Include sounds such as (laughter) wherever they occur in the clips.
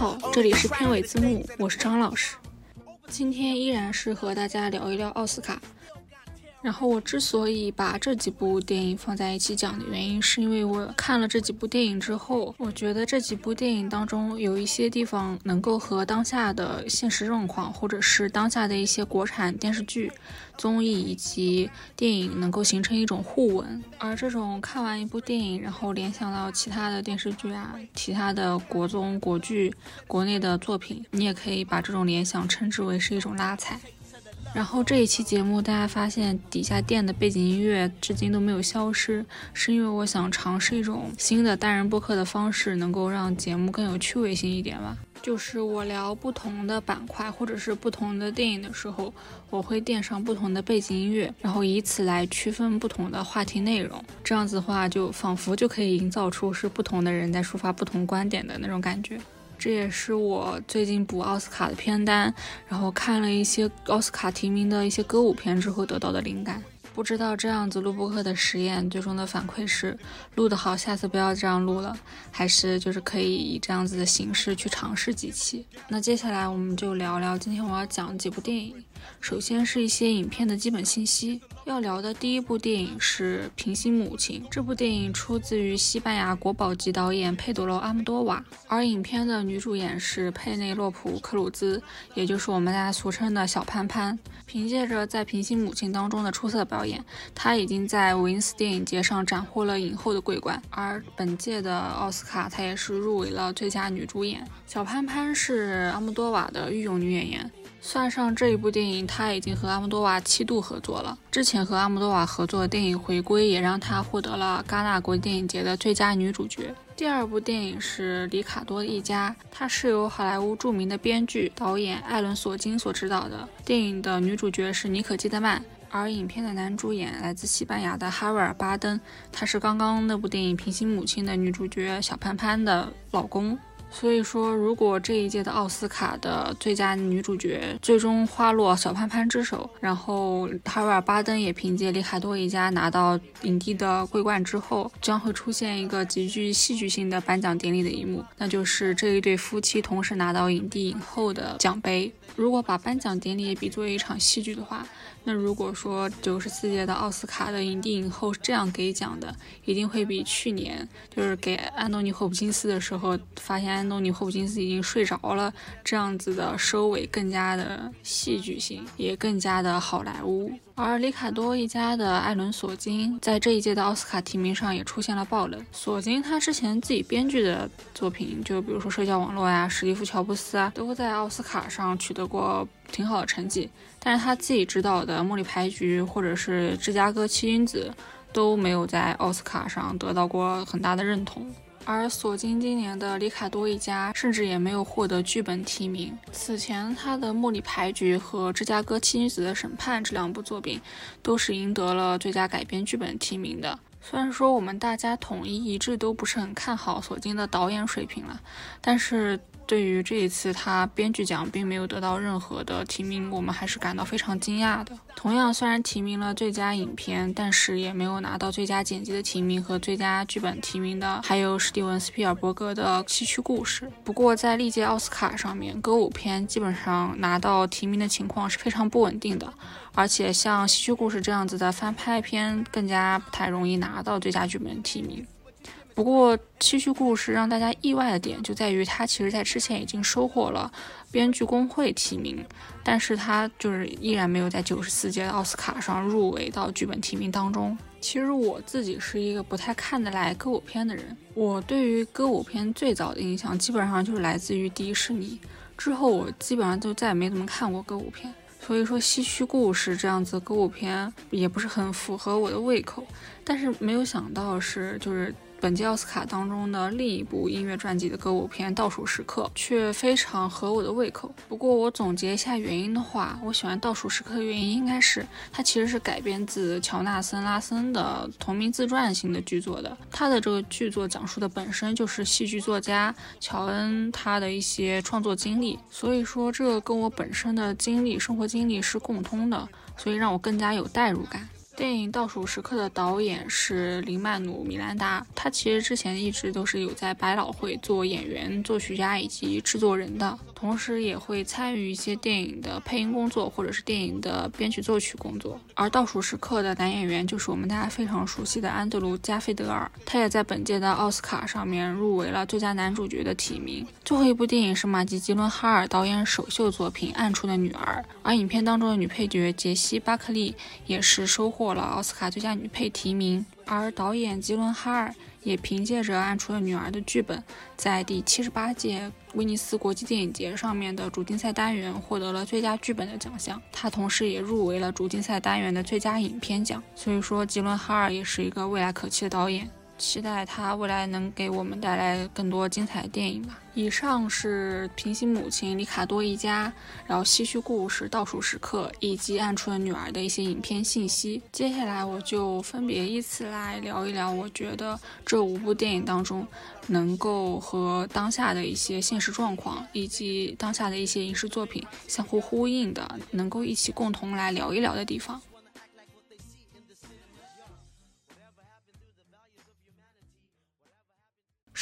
好，这里是片尾字幕，我是张老师。今天依然是和大家聊一聊奥斯卡。然后我之所以把这几部电影放在一起讲的原因，是因为我看了这几部电影之后，我觉得这几部电影当中有一些地方能够和当下的现实状况，或者是当下的一些国产电视剧、综艺以及电影能够形成一种互文。而这种看完一部电影，然后联想到其他的电视剧啊、其他的国综、国剧、国内的作品，你也可以把这种联想称之为是一种拉踩。然后这一期节目，大家发现底下垫的背景音乐至今都没有消失，是因为我想尝试一种新的单人播客的方式，能够让节目更有趣味性一点吧。就是我聊不同的板块或者是不同的电影的时候，我会垫上不同的背景音乐，然后以此来区分不同的话题内容。这样子的话，就仿佛就可以营造出是不同的人在抒发不同观点的那种感觉。这也是我最近补奥斯卡的片单，然后看了一些奥斯卡提名的一些歌舞片之后得到的灵感。不知道这样子录播课的实验最终的反馈是录得好，下次不要这样录了，还是就是可以以这样子的形式去尝试几期。那接下来我们就聊聊今天我要讲几部电影。首先是一些影片的基本信息。要聊的第一部电影是《平行母亲》。这部电影出自于西班牙国宝级导演佩德罗·阿莫多瓦，而影片的女主演是佩内洛普·克鲁兹，也就是我们大家俗称的小潘潘。凭借着在《平行母亲》当中的出色表演，她已经在威尼斯电影节上斩获了影后的桂冠。而本届的奥斯卡，她也是入围了最佳女主演。小潘潘是阿莫多瓦的御用女演员。算上这一部电影，他已经和阿莫多瓦七度合作了。之前和阿莫多瓦合作的电影《回归》也让他获得了戛纳国际电影节的最佳女主角。第二部电影是《里卡多一家》，它是由好莱坞著名的编剧、导演艾伦·索金所执导的。电影的女主角是妮可基德曼，而影片的男主演来自西班牙的哈维尔·巴登，他是刚刚那部电影《平行母亲》的女主角小潘潘的老公。所以说，如果这一届的奥斯卡的最佳女主角最终花落小潘潘之手，然后哈维尔·巴登也凭借《里卡多一家》拿到影帝的桂冠之后，将会出现一个极具戏剧性的颁奖典礼的一幕，那就是这一对夫妻同时拿到影帝、影后的奖杯。如果把颁奖典礼比作一场戏剧的话，那如果说九十四届的奥斯卡的影帝影后是这样给奖的，一定会比去年就是给安东尼·霍普金斯的时候，发现安东尼·霍普金斯已经睡着了这样子的收尾更加的戏剧性，也更加的好莱坞。而里卡多一家的艾伦·索金在这一届的奥斯卡提名上也出现了爆冷。索金他之前自己编剧的作品，就比如说《社交网络》呀，《史蒂夫·乔布斯》啊，都在奥斯卡上取得过挺好的成绩。但是他自己执导的《茉莉牌局》或者是《芝加哥七君子》都没有在奥斯卡上得到过很大的认同。而索金今年的《里卡多一家》甚至也没有获得剧本提名。此前他的《茉莉牌局》和《芝加哥七女子的审判》这两部作品，都是赢得了最佳改编剧本提名的。虽然说我们大家统一一致都不是很看好索金的导演水平了，但是。对于这一次他编剧奖并没有得到任何的提名，我们还是感到非常惊讶的。同样，虽然提名了最佳影片，但是也没有拿到最佳剪辑的提名和最佳剧本提名的，还有史蒂文斯皮尔伯格的《西区故事》。不过，在历届奥斯卡上面，歌舞片基本上拿到提名的情况是非常不稳定的，而且像《西区故事》这样子的翻拍片，更加不太容易拿到最佳剧本提名。不过，《七须故事》让大家意外的点就在于，它其实在之前已经收获了编剧工会提名，但是它就是依然没有在九十四届奥斯卡上入围到剧本提名当中。其实我自己是一个不太看得来歌舞片的人，我对于歌舞片最早的印象基本上就是来自于迪士尼，之后我基本上就再也没怎么看过歌舞片。所以说，《西区故事》这样子歌舞片也不是很符合我的胃口，但是没有想到是就是。本届奥斯卡当中的另一部音乐传记的歌舞片《倒数时刻》却非常合我的胃口。不过我总结一下原因的话，我喜欢《倒数时刻》的原因应该是它其实是改编自乔纳森·拉森的同名自传型的剧作的。他的这个剧作讲述的本身就是戏剧作家乔恩他的一些创作经历，所以说这跟我本身的经历、生活经历是共通的，所以让我更加有代入感。电影《倒数时刻》的导演是林曼努·米兰达，他其实之前一直都是有在百老汇做演员、作曲家以及制作人的，同时也会参与一些电影的配音工作或者是电影的编曲作曲工作。而《倒数时刻》的男演员就是我们大家非常熟悉的安德鲁·加菲德尔，他也在本届的奥斯卡上面入围了最佳男主角的提名。最后一部电影是马吉·吉伦哈尔导演首秀作品《暗处的女儿》，而影片当中的女配角杰西·巴克利也是收获。了奥斯卡最佳女配提名，而导演吉伦哈尔也凭借着《暗处的女儿》的剧本，在第七十八届威尼斯国际电影节上面的主竞赛单元获得了最佳剧本的奖项。他同时也入围了主竞赛单元的最佳影片奖。所以说，吉伦哈尔也是一个未来可期的导演。期待他未来能给我们带来更多精彩电影吧。以上是平行母亲里卡多一家，然后唏嘘故事倒数时刻以及暗处的女儿的一些影片信息。接下来我就分别依次来聊一聊，我觉得这五部电影当中能够和当下的一些现实状况以及当下的一些影视作品相互呼应的，能够一起共同来聊一聊的地方。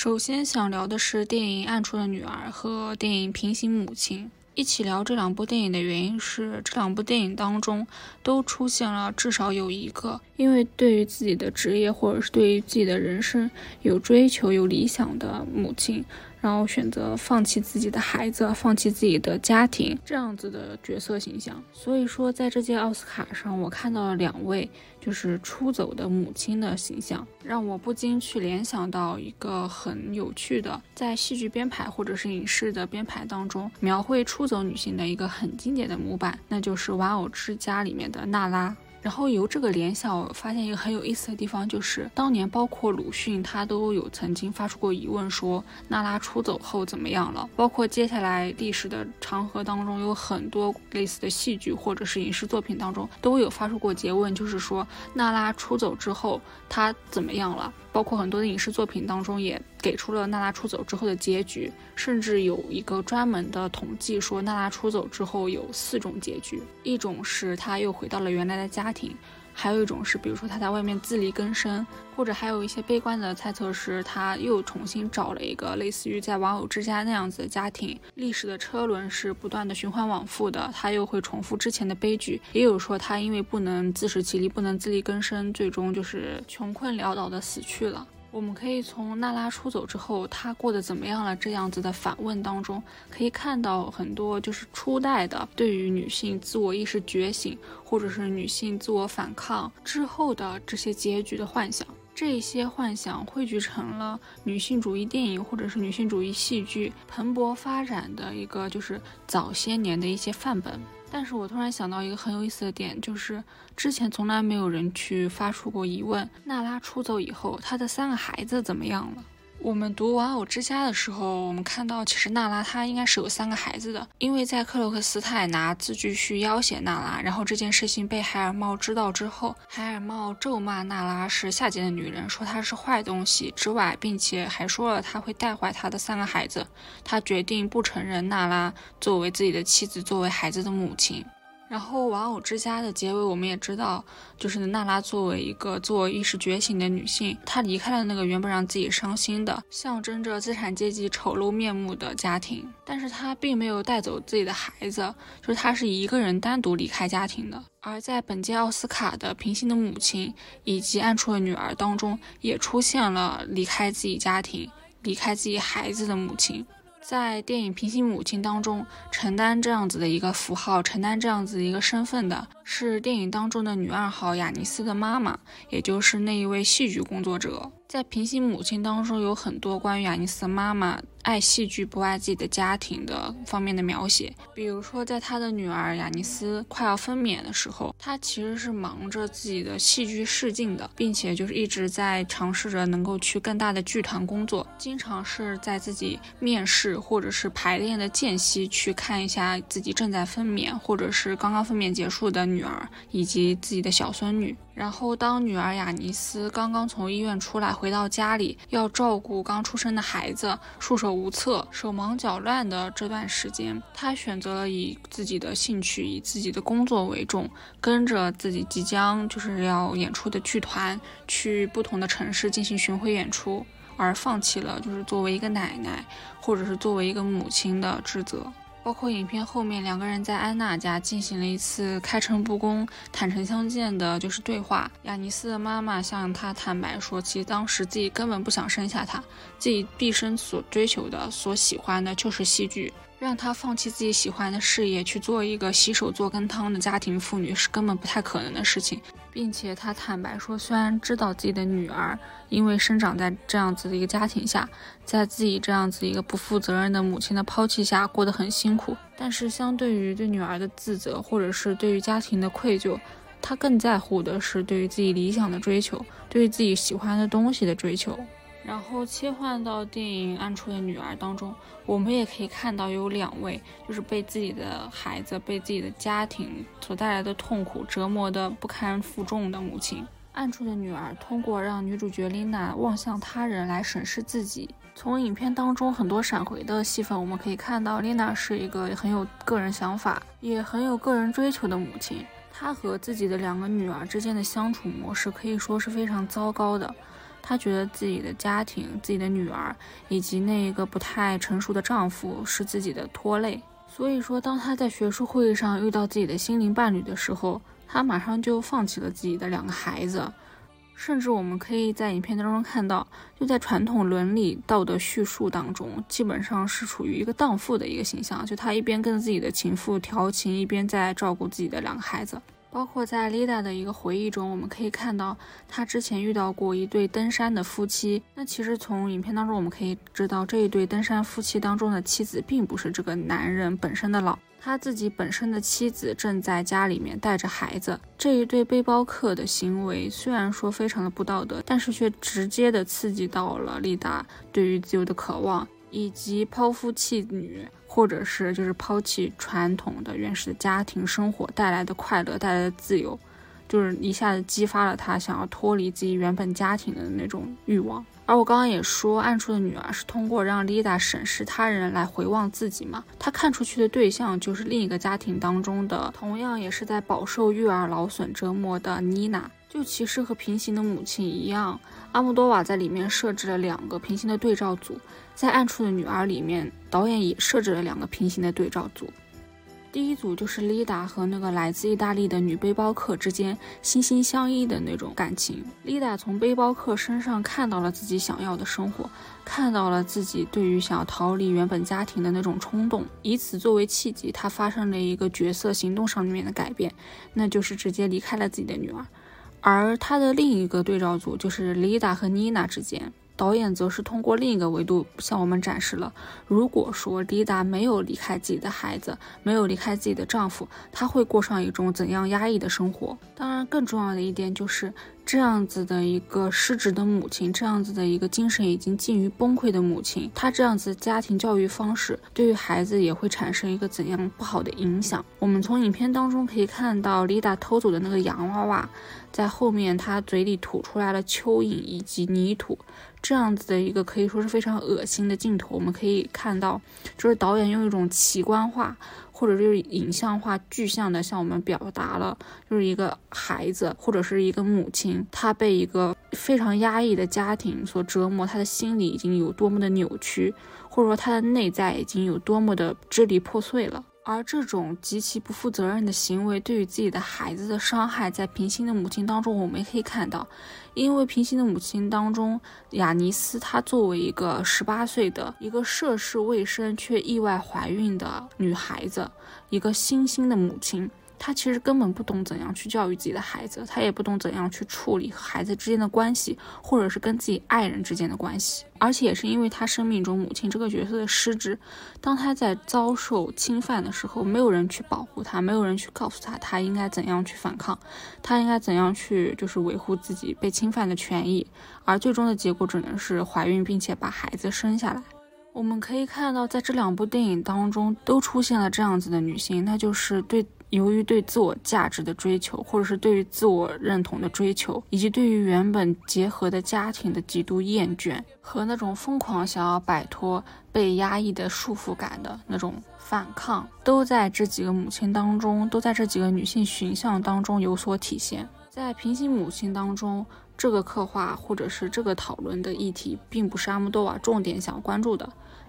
首先想聊的是电影《暗处的女儿》和电影《平行母亲》。一起聊这两部电影的原因是，这两部电影当中都出现了至少有一个，因为对于自己的职业或者是对于自己的人生有追求、有理想的母亲。然后选择放弃自己的孩子，放弃自己的家庭，这样子的角色形象。所以说，在这届奥斯卡上，我看到了两位就是出走的母亲的形象，让我不禁去联想到一个很有趣的，在戏剧编排或者是影视的编排当中，描绘出走女性的一个很经典的模板，那就是《玩偶之家》里面的娜拉。然后由这个联想，我发现一个很有意思的地方，就是当年包括鲁迅他都有曾经发出过疑问，说娜拉出走后怎么样了？包括接下来历史的长河当中，有很多类似的戏剧或者是影视作品当中都有发出过诘问，就是说娜拉出走之后她怎么样了？包括很多的影视作品当中也给出了娜拉出走之后的结局，甚至有一个专门的统计说，娜拉出走之后有四种结局，一种是她又回到了原来的家庭，还有一种是比如说她在外面自力更生，或者还有一些悲观的猜测是她又重新找了一个类似于在玩偶之家那样子的家庭。历史的车轮是不断的循环往复的，她又会重复之前的悲剧。也有说她因为不能自食其力，不能自力更生，最终就是穷困潦倒的死去了。我们可以从娜拉出走之后，她过得怎么样了这样子的反问当中，可以看到很多就是初代的对于女性自我意识觉醒，或者是女性自我反抗之后的这些结局的幻想。这些幻想汇聚成了女性主义电影或者是女性主义戏剧蓬勃发展的一个就是早些年的一些范本。但是我突然想到一个很有意思的点，就是之前从来没有人去发出过疑问：娜拉出走以后，她的三个孩子怎么样了？我们读《玩偶之家》的时候，我们看到其实娜拉她应该是有三个孩子的，因为在克洛克斯泰拿字据去要挟娜拉，然后这件事情被海尔茂知道之后，海尔茂咒骂娜拉是下贱的女人，说她是坏东西之外，并且还说了他会带坏她的三个孩子，他决定不承认娜拉作为自己的妻子，作为孩子的母亲。然后，《玩偶之家》的结尾，我们也知道，就是娜拉作为一个自我意识觉醒的女性，她离开了那个原本让自己伤心的、象征着资产阶级丑陋面目的家庭。但是她并没有带走自己的孩子，就是她是一个人单独离开家庭的。而在本届奥斯卡的《平行的母亲》以及《暗处的女儿》当中，也出现了离开自己家庭、离开自己孩子的母亲。在电影《平行母亲》当中，承担这样子的一个符号，承担这样子一个身份的是电影当中的女二号雅尼斯的妈妈，也就是那一位戏剧工作者。在《平行母亲》当中，有很多关于雅尼斯的妈妈爱戏剧不爱自己的家庭的方面的描写。比如说，在她的女儿雅尼斯快要分娩的时候，她其实是忙着自己的戏剧试镜的，并且就是一直在尝试着能够去更大的剧团工作，经常是在自己面试或者是排练的间隙去看一下自己正在分娩或者是刚刚分娩结束的女儿以及自己的小孙女。然后，当女儿雅尼斯刚刚从医院出来，回到家里要照顾刚出生的孩子，束手无策、手忙脚乱的这段时间，她选择了以自己的兴趣、以自己的工作为重，跟着自己即将就是要演出的剧团去不同的城市进行巡回演出，而放弃了就是作为一个奶奶或者是作为一个母亲的职责。包括影片后面两个人在安娜家进行了一次开诚布公、坦诚相见的，就是对话。雅尼斯的妈妈向他坦白说，其实当时自己根本不想生下他，自己毕生所追求的、所喜欢的就是戏剧。让她放弃自己喜欢的事业，去做一个洗手做羹汤的家庭妇女，是根本不太可能的事情。并且他坦白说，虽然知道自己的女儿因为生长在这样子的一个家庭下，在自己这样子一个不负责任的母亲的抛弃下过得很辛苦，但是相对于对女儿的自责，或者是对于家庭的愧疚，他更在乎的是对于自己理想的追求，对于自己喜欢的东西的追求。然后切换到电影《暗处的女儿》当中，我们也可以看到有两位，就是被自己的孩子、被自己的家庭所带来的痛苦折磨的不堪负重的母亲。《暗处的女儿》通过让女主角琳娜望向他人来审视自己，从影片当中很多闪回的戏份，我们可以看到琳娜是一个很有个人想法、也很有个人追求的母亲。她和自己的两个女儿之间的相处模式可以说是非常糟糕的。她觉得自己的家庭、自己的女儿以及那一个不太成熟的丈夫是自己的拖累，所以说，当她在学术会议上遇到自己的心灵伴侣的时候，她马上就放弃了自己的两个孩子，甚至我们可以在影片当中看到，就在传统伦理道德叙述当中，基本上是处于一个荡妇的一个形象，就她一边跟自己的情妇调情，一边在照顾自己的两个孩子。包括在丽达的一个回忆中，我们可以看到她之前遇到过一对登山的夫妻。那其实从影片当中我们可以知道，这一对登山夫妻当中的妻子并不是这个男人本身的老，他自己本身的妻子正在家里面带着孩子。这一对背包客的行为虽然说非常的不道德，但是却直接的刺激到了丽达对于自由的渴望。以及抛夫弃女，或者是就是抛弃传统的原始的家庭生活带来的快乐带来的自由，就是一下子激发了他想要脱离自己原本家庭的那种欲望。而我刚刚也说，暗处的女儿是通过让丽达审视他人来回望自己嘛？她看出去的对象就是另一个家庭当中的，同样也是在饱受育儿劳损折磨的妮娜。就其实和平行的母亲一样，阿莫多瓦在里面设置了两个平行的对照组，在暗处的女儿里面，导演也设置了两个平行的对照组。第一组就是丽达和那个来自意大利的女背包客之间心心相依的那种感情。丽达从背包客身上看到了自己想要的生活，看到了自己对于想要逃离原本家庭的那种冲动，以此作为契机，她发生了一个角色行动上面的改变，那就是直接离开了自己的女儿。而他的另一个对照组就是 Lida 和 Nina 之间，导演则是通过另一个维度向我们展示了，如果说丽达没有离开自己的孩子，没有离开自己的丈夫，她会过上一种怎样压抑的生活？当然，更重要的一点就是。这样子的一个失职的母亲，这样子的一个精神已经近于崩溃的母亲，她这样子家庭教育方式对于孩子也会产生一个怎样不好的影响？我们从影片当中可以看到，丽达偷走的那个洋娃娃，在后面她嘴里吐出来了蚯蚓以及泥土，这样子的一个可以说是非常恶心的镜头，我们可以看到，就是导演用一种奇观化。或者就是影像化、具象的向我们表达了，就是一个孩子或者是一个母亲，她被一个非常压抑的家庭所折磨，她的心理已经有多么的扭曲，或者说她的内在已经有多么的支离破碎了。而这种极其不负责任的行为，对于自己的孩子的伤害，在平行的母亲当中，我们也可以看到。因为平行的母亲当中，雅尼斯她作为一个十八岁的一个涉世未深却意外怀孕的女孩子，一个新兴的母亲。他其实根本不懂怎样去教育自己的孩子，他也不懂怎样去处理和孩子之间的关系，或者是跟自己爱人之间的关系。而且也是因为他生命中母亲这个角色的失职，当他在遭受侵犯的时候，没有人去保护他，没有人去告诉他他应该怎样去反抗，他应该怎样去就是维护自己被侵犯的权益，而最终的结果只能是怀孕并且把孩子生下来。我们可以看到，在这两部电影当中都出现了这样子的女性，那就是对由于对自我价值的追求，或者是对于自我认同的追求，以及对于原本结合的家庭的极度厌倦和那种疯狂想要摆脱被压抑的束缚感的那种反抗，都在这几个母亲当中，都在这几个女性形象当中有所体现。在平行母亲当中，这个刻画或者是这个讨论的议题，并不是阿莫多瓦重点想关注的。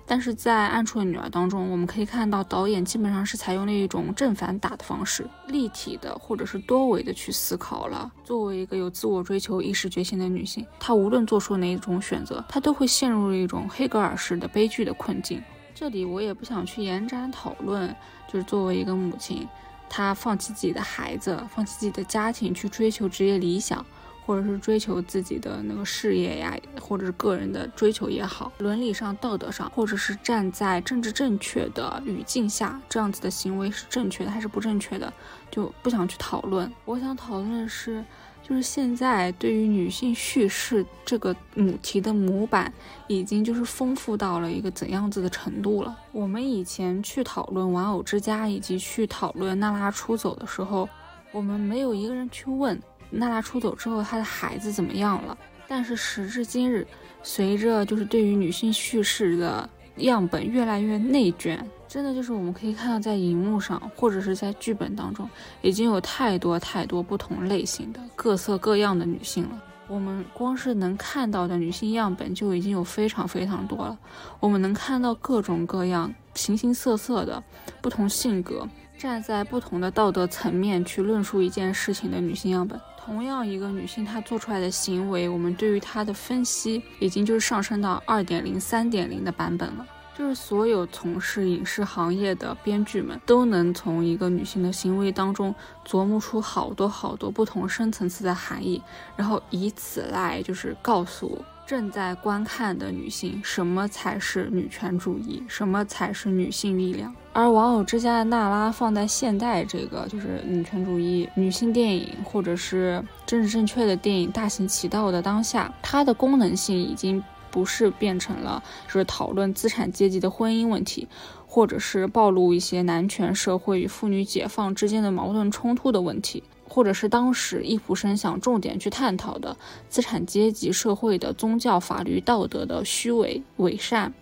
但是在《暗处的女儿》当中，我们可以看到导演基本上是采用了一种正反打的方式，立体的或者是多维的去思考了。作为一个有自我追求、意识觉醒的女性，她无论做出哪一种选择，她都会陷入一种黑格尔式的悲剧的困境。这里我也不想去延展讨论，就是作为一个母亲，她放弃自己的孩子，放弃自己的家庭，去追求职业理想。或者是追求自己的那个事业呀，或者是个人的追求也好，伦理上、道德上，或者是站在政治正确的语境下，这样子的行为是正确的还是不正确的，就不想去讨论。我想讨论的是，就是现在对于女性叙事这个母题的模板，已经就是丰富到了一个怎样子的程度了。我们以前去讨论玩偶之家，以及去讨论娜拉出走的时候，我们没有一个人去问。娜拉出走之后，她的孩子怎么样了？但是时至今日，随着就是对于女性叙事的样本越来越内卷，真的就是我们可以看到，在荧幕上或者是在剧本当中，已经有太多太多不同类型的各色各样的女性了。我们光是能看到的女性样本就已经有非常非常多了。我们能看到各种各样、形形色色的不同性格，站在不同的道德层面去论述一件事情的女性样本。同样一个女性，她做出来的行为，我们对于她的分析已经就是上升到二点零、三点零的版本了。就是所有从事影视行业的编剧们，都能从一个女性的行为当中琢磨出好多好多不同深层次的含义，然后以此来就是告诉。正在观看的女性，什么才是女权主义？什么才是女性力量？而《玩偶之家》的娜拉放在现代这个就是女权主义女性电影，或者是政治正确的电影大行其道的当下，它的功能性已经不是变成了就是讨论资产阶级的婚姻问题，或者是暴露一些男权社会与妇女解放之间的矛盾冲突的问题。或者是当时易卜生想重点去探讨的资产阶级社会的宗教、法律、道德的虚伪伪善，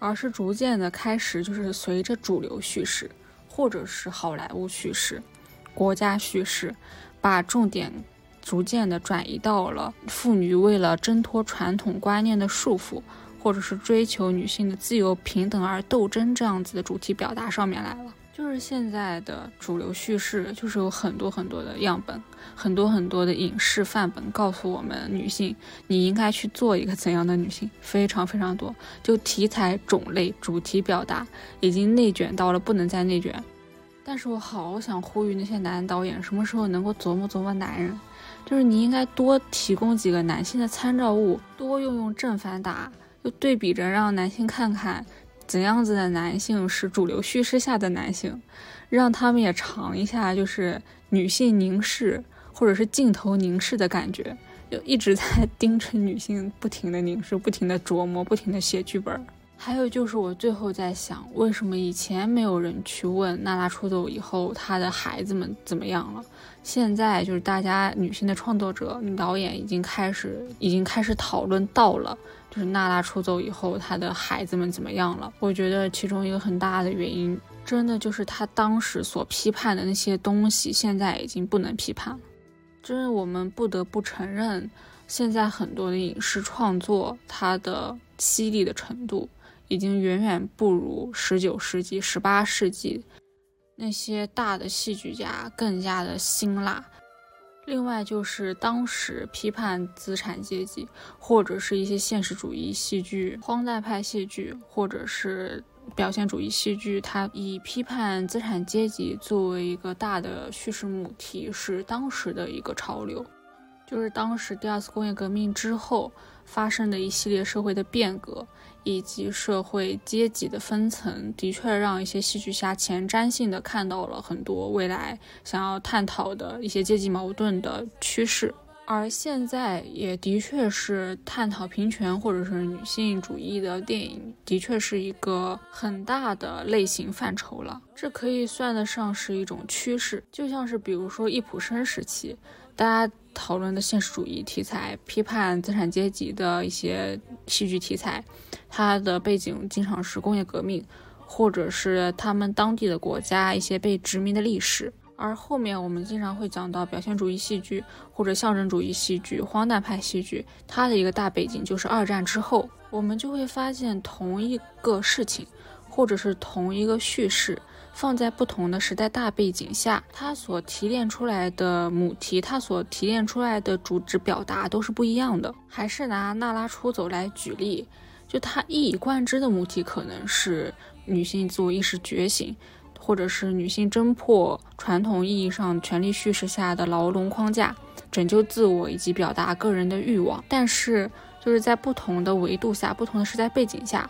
而是逐渐的开始，就是随着主流叙事，或者是好莱坞叙事、国家叙事，把重点逐渐的转移到了妇女为了挣脱传统观念的束缚，或者是追求女性的自由平等而斗争这样子的主题表达上面来了。就是现在的主流叙事，就是有很多很多的样本，很多很多的影视范本，告诉我们女性你应该去做一个怎样的女性，非常非常多。就题材种类、主题表达已经内卷到了不能再内卷。但是我好想呼吁那些男导演，什么时候能够琢磨琢磨男人？就是你应该多提供几个男性的参照物，多用用正反打，就对比着让男性看看。怎样子的男性是主流叙事下的男性，让他们也尝一下就是女性凝视或者是镜头凝视的感觉，就一直在 (laughs) 盯着女性不停的凝视，不停的琢磨，不停的写剧本。还有就是我最后在想，为什么以前没有人去问娜拉出走以后她的孩子们怎么样了？现在就是大家女性的创作者、导演已经开始已经开始讨论到了。就是娜拉出走以后，她的孩子们怎么样了？我觉得其中一个很大的原因，真的就是她当时所批判的那些东西，现在已经不能批判了。真的，我们不得不承认，现在很多的影视创作，它的犀利的程度，已经远远不如十九世纪、十八世纪那些大的戏剧家更加的辛辣。另外就是当时批判资产阶级，或者是一些现实主义戏剧、荒诞派戏剧，或者是表现主义戏剧，它以批判资产阶级作为一个大的叙事母题，是当时的一个潮流。就是当时第二次工业革命之后发生的一系列社会的变革。以及社会阶级的分层，的确让一些戏剧家前瞻性的看到了很多未来想要探讨的一些阶级矛盾的趋势。而现在也的确是探讨平权或者是女性主义的电影，的确是一个很大的类型范畴了。这可以算得上是一种趋势，就像是比如说易卜生时期，大家讨论的现实主义题材、批判资产阶级的一些戏剧题材，它的背景经常是工业革命，或者是他们当地的国家一些被殖民的历史。而后面我们经常会讲到表现主义戏剧或者象征主义戏剧、荒诞派戏剧，它的一个大背景就是二战之后，我们就会发现同一个事情，或者是同一个叙事，放在不同的时代大背景下，它所提炼出来的母题，它所提炼出来的主旨表达都是不一样的。还是拿娜拉出走来举例，就它一以贯之的母题可能是女性自我意识觉醒。或者是女性侦破传统意义上权力叙事下的牢笼框架，拯救自我以及表达个人的欲望。但是，就是在不同的维度下、不同的时代背景下，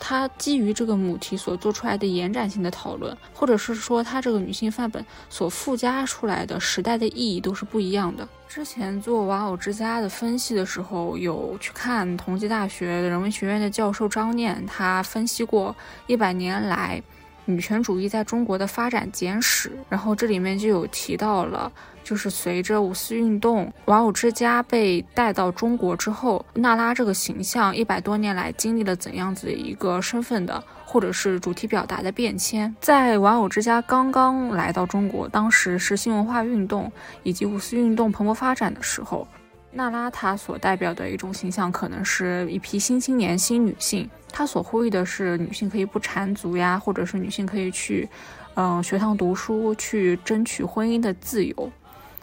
它基于这个母题所做出来的延展性的讨论，或者是说它这个女性范本所附加出来的时代的意义都是不一样的。之前做玩偶之家的分析的时候，有去看同济大学人文学院的教授张念，他分析过一百年来。女权主义在中国的发展简史，然后这里面就有提到了，就是随着五四运动，玩偶之家被带到中国之后，娜拉这个形象一百多年来经历了怎样子的一个身份的，或者是主题表达的变迁。在玩偶之家刚刚来到中国，当时是新文化运动以及五四运动蓬勃发展的时候。娜拉她所代表的一种形象，可能是一批新青年、新女性。她所呼吁的是女性可以不缠足呀，或者是女性可以去，嗯，学堂读书，去争取婚姻的自由。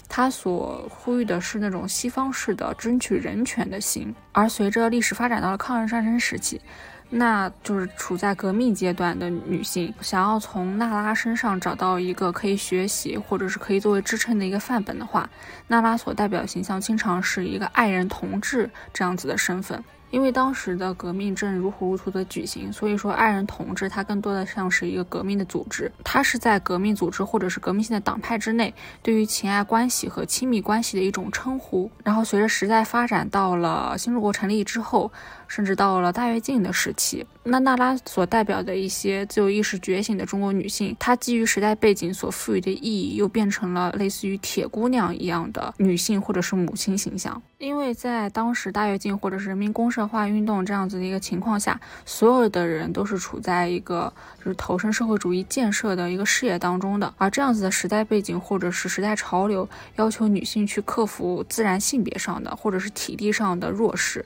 她所呼吁的是那种西方式的争取人权的心。而随着历史发展到了抗日战争时期。那就是处在革命阶段的女性，想要从娜拉身上找到一个可以学习或者是可以作为支撑的一个范本的话，娜拉所代表的形象经常是一个爱人同志这样子的身份。因为当时的革命正如火如荼的举行，所以说爱人同志他更多的像是一个革命的组织，他是在革命组织或者是革命性的党派之内，对于情爱关系和亲密关系的一种称呼。然后随着时代发展到了新中国成立之后。甚至到了大跃进的时期，那娜拉所代表的一些自由意识觉醒的中国女性，她基于时代背景所赋予的意义，又变成了类似于铁姑娘一样的女性或者是母亲形象。因为在当时大跃进或者是人民公社化运动这样子的一个情况下，所有的人都是处在一个就是投身社会主义建设的一个事业当中的，而这样子的时代背景或者是时代潮流，要求女性去克服自然性别上的或者是体力上的弱势。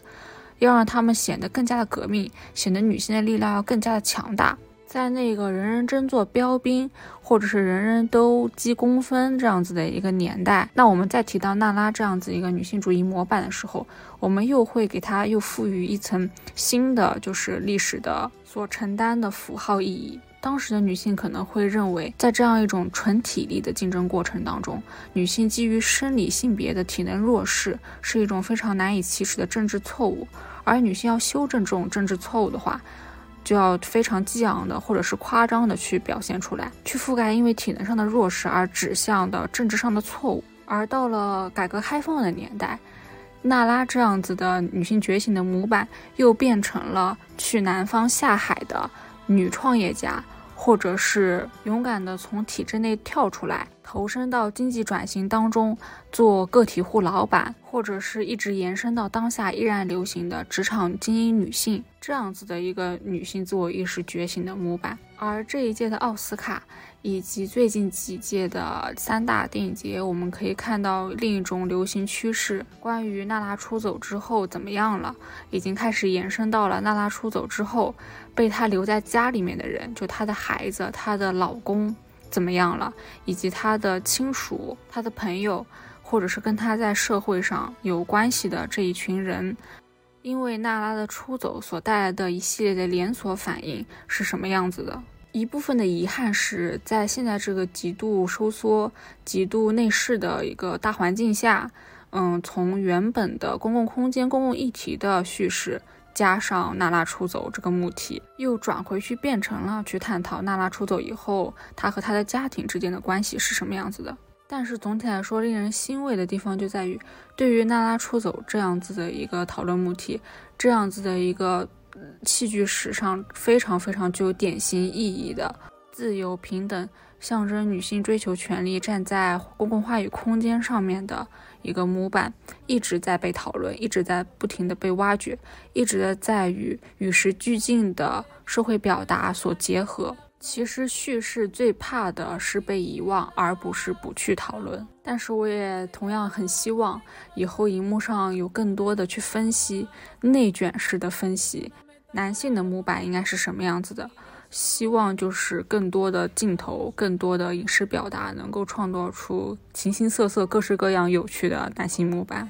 要让他们显得更加的革命，显得女性的力量要更加的强大。在那个人人争做标兵，或者是人人都积功分这样子的一个年代，那我们再提到娜拉这样子一个女性主义模板的时候，我们又会给她又赋予一层新的，就是历史的所承担的符号意义。当时的女性可能会认为，在这样一种纯体力的竞争过程当中，女性基于生理性别的体能弱势是一种非常难以启齿的政治错误。而女性要修正这种政治错误的话，就要非常激昂的或者是夸张的去表现出来，去覆盖因为体能上的弱势而指向的政治上的错误。而到了改革开放的年代，娜拉这样子的女性觉醒的模板，又变成了去南方下海的。女创业家，或者是勇敢的从体制内跳出来，投身到经济转型当中，做个体户老板，或者是一直延伸到当下依然流行的职场精英女性，这样子的一个女性自我意识觉醒的模板。而这一届的奥斯卡。以及最近几届的三大电影节，我们可以看到另一种流行趋势：关于娜拉出走之后怎么样了，已经开始延伸到了娜拉出走之后被她留在家里面的人，就她的孩子、她的老公怎么样了，以及他的亲属、他的朋友，或者是跟他在社会上有关系的这一群人，因为娜拉的出走所带来的一系列的连锁反应是什么样子的？一部分的遗憾是在现在这个极度收缩、极度内饰的一个大环境下，嗯，从原本的公共空间、公共议题的叙事，加上娜拉出走这个母题，又转回去变成了去探讨娜拉出走以后，她和她的家庭之间的关系是什么样子的。但是总体来说，令人欣慰的地方就在于，对于娜拉出走这样子的一个讨论母题，这样子的一个戏剧史上非常非常具有典型意义的自由平等，象征女性追求权利，站在公共话语空间上面的一个模板，一直在被讨论，一直在不停的被挖掘，一直在与与时俱进的社会表达所结合。其实叙事最怕的是被遗忘，而不是不去讨论。但是我也同样很希望以后荧幕上有更多的去分析内卷式的分析，男性的模板应该是什么样子的。希望就是更多的镜头，更多的影视表达，能够创造出形形色色、各式各样有趣的男性模板。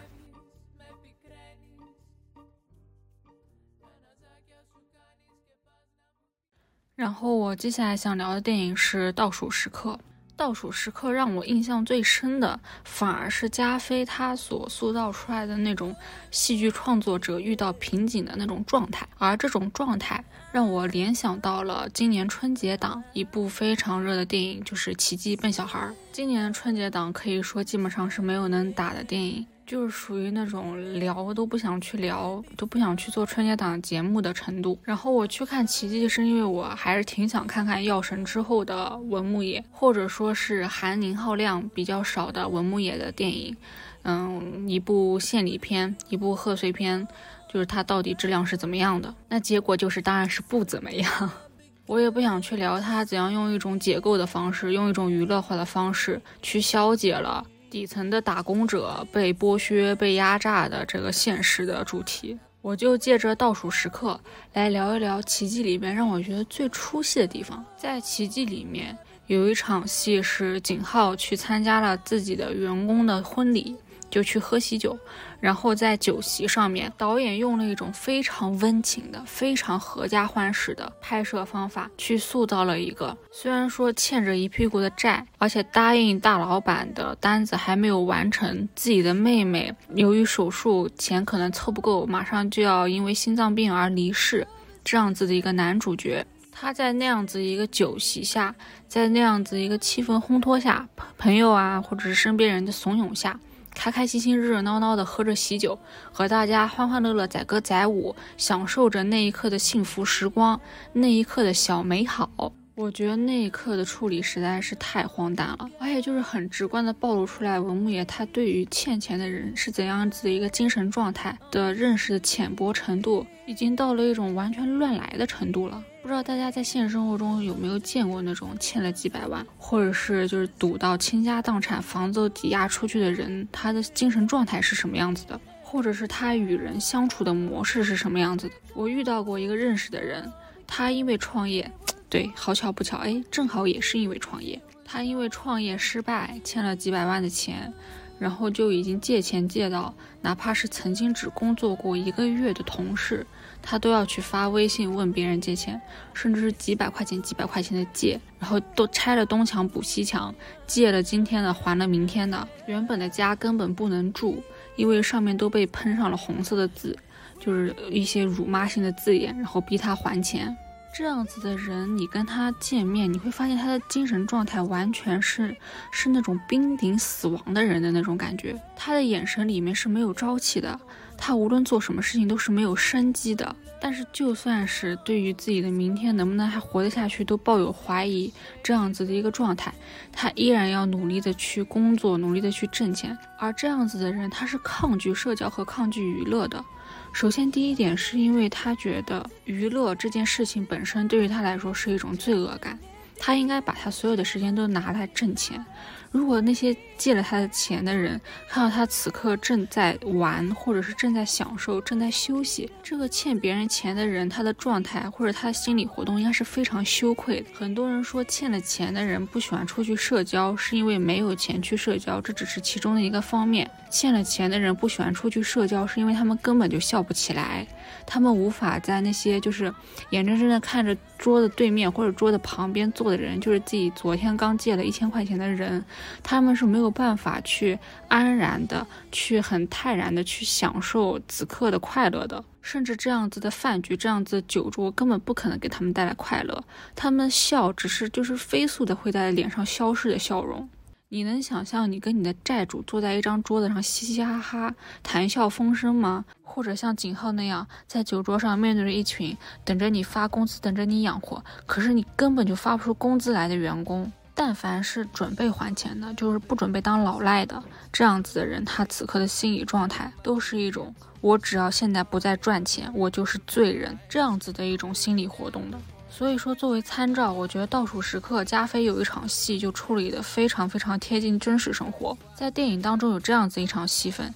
然后我接下来想聊的电影是《倒数时刻》。《倒数时刻》让我印象最深的，反而是加菲他所塑造出来的那种戏剧创作者遇到瓶颈的那种状态。而这种状态让我联想到了今年春节档一部非常热的电影，就是《奇迹笨小孩》。今年春节档可以说基本上是没有能打的电影。就是属于那种聊都不想去聊，都不想去做春节档节目的程度。然后我去看《奇迹》，是因为我还是挺想看看《药神》之后的文牧野，或者说是含宁浩量比较少的文牧野的电影。嗯，一部献礼片，一部贺岁片，就是它到底质量是怎么样的？那结果就是，当然是不怎么样。(laughs) 我也不想去聊它怎样用一种解构的方式，用一种娱乐化的方式去消解了。底层的打工者被剥削、被压榨的这个现实的主题，我就借着倒数时刻来聊一聊《奇迹》里面让我觉得最出戏的地方。在《奇迹》里面有一场戏是景浩去参加了自己的员工的婚礼。就去喝喜酒，然后在酒席上面，导演用了一种非常温情的、非常合家欢式的拍摄方法，去塑造了一个虽然说欠着一屁股的债，而且答应大老板的单子还没有完成，自己的妹妹由于手术钱可能凑不够，马上就要因为心脏病而离世，这样子的一个男主角，他在那样子一个酒席下，在那样子一个气氛烘托下，朋友啊或者是身边人的怂恿下。开开心心、热热闹闹的喝着喜酒，和大家欢欢乐乐载歌载舞，享受着那一刻的幸福时光，那一刻的小美好。我觉得那一刻的处理实在是太荒诞了，而且就是很直观的暴露出来文牧野他对于欠钱的人是怎样子的一个精神状态的认识的浅薄程度，已经到了一种完全乱来的程度了。不知道大家在现实生活中有没有见过那种欠了几百万，或者是就是赌到倾家荡产、房子都抵押出去的人，他的精神状态是什么样子的？或者是他与人相处的模式是什么样子的？我遇到过一个认识的人，他因为创业，对，好巧不巧，哎，正好也是因为创业，他因为创业失败欠了几百万的钱，然后就已经借钱借到，哪怕是曾经只工作过一个月的同事。他都要去发微信问别人借钱，甚至是几百块钱、几百块钱的借，然后都拆了东墙补西墙，借了今天的还了明天的。原本的家根本不能住，因为上面都被喷上了红色的字，就是一些辱骂性的字眼，然后逼他还钱。这样子的人，你跟他见面，你会发现他的精神状态完全是是那种濒临死亡的人的那种感觉，他的眼神里面是没有朝气的。他无论做什么事情都是没有生机的，但是就算是对于自己的明天能不能还活得下去都抱有怀疑，这样子的一个状态，他依然要努力的去工作，努力的去挣钱。而这样子的人，他是抗拒社交和抗拒娱乐的。首先，第一点是因为他觉得娱乐这件事情本身对于他来说是一种罪恶感，他应该把他所有的时间都拿来挣钱。如果那些借了他的钱的人看到他此刻正在玩，或者是正在享受、正在休息，这个欠别人钱的人他的状态或者他的心理活动应该是非常羞愧的。很多人说欠了钱的人不喜欢出去社交，是因为没有钱去社交，这只是其中的一个方面。欠了钱的人不喜欢出去社交，是因为他们根本就笑不起来，他们无法在那些就是眼睁睁的看着桌子对面或者桌子旁边坐的人，就是自己昨天刚借了一千块钱的人。他们是没有办法去安然的、去很泰然的去享受此刻的快乐的，甚至这样子的饭局、这样子的酒桌根本不可能给他们带来快乐。他们笑只是就是飞速的会在脸上消失的笑容。你能想象你跟你的债主坐在一张桌子上嘻嘻哈哈谈笑风生吗？或者像景浩那样在酒桌上面对着一群等着你发工资、等着你养活，可是你根本就发不出工资来的员工？但凡是准备还钱的，就是不准备当老赖的这样子的人，他此刻的心理状态都是一种：我只要现在不再赚钱，我就是罪人这样子的一种心理活动的。所以说，作为参照，我觉得《倒数时刻》加菲有一场戏就处理的非常非常贴近真实生活。在电影当中有这样子一场戏份，